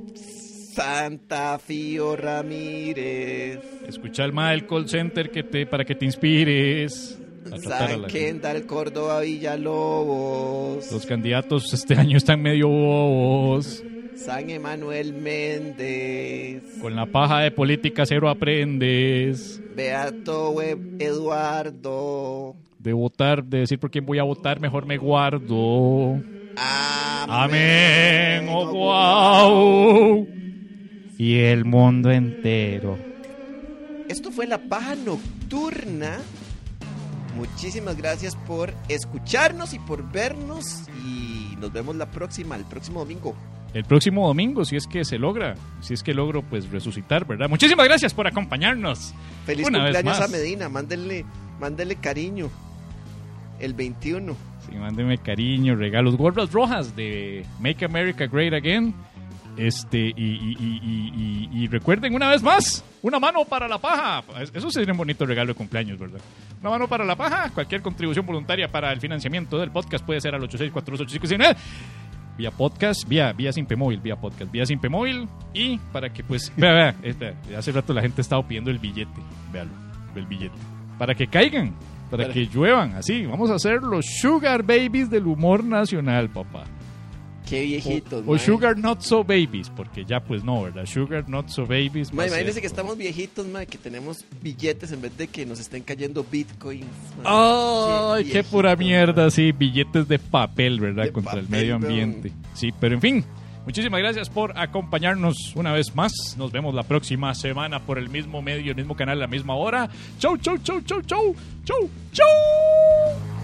Santa Fío Ramírez.
Escucha el mal del call center que te, para que te inspires.
San Kendall Córdoba Villalobos.
Los candidatos este año están medio bobos.
San Emanuel Méndez.
Con la paja de política cero aprendes.
Beato Web Eduardo.
De votar, de decir por quién voy a votar, mejor me guardo.
Amén.
Oh, wow. Y el mundo entero.
Esto fue La Paja Nocturna. Muchísimas gracias por escucharnos y por vernos. Y nos vemos la próxima, el próximo domingo.
El próximo domingo, si es que se logra, si es que logro pues resucitar, ¿verdad? Muchísimas gracias por acompañarnos.
Feliz
Una vez
cumpleaños a. Medina. Mándenle, mándenle cariño. El 21.
Sí, mándenme cariño, regalos, gorras rojas de Make America Great Again. Este, y, recuerden una vez más, una mano para la paja. Eso sería un bonito regalo de cumpleaños, ¿verdad? Una mano para la paja. Cualquier contribución voluntaria para el financiamiento del podcast puede ser al 86428569. Vía podcast, vía, vía Simpemóvil, vía podcast, vía Simpemóvil. Y para que, pues, vea, vea, esta- hace rato la gente estaba pidiendo el billete. Véalo, el billete. Para que caigan, para que lluevan, así. Vamos a hacer los Sugar Babies del humor nacional, papá.
Qué viejitos.
O, o. Sugar Not So Babies, porque ya pues no, ¿verdad? Sugar Not So Babies.
Ma, imagínense que estamos viejitos, ma, que tenemos billetes en vez de que nos estén cayendo bitcoins. ma.
¡Ay, qué,
viejito,
pura mierda! Sí, billetes de papel, ¿verdad?
De
Contra el
papel,
medio
weón.
ambiente. Sí, pero en fin. Muchísimas gracias por acompañarnos una vez más. Nos vemos la próxima semana por el mismo medio, el mismo canal, la misma hora. Chau, chau, chau, chau, chau, chau, chau.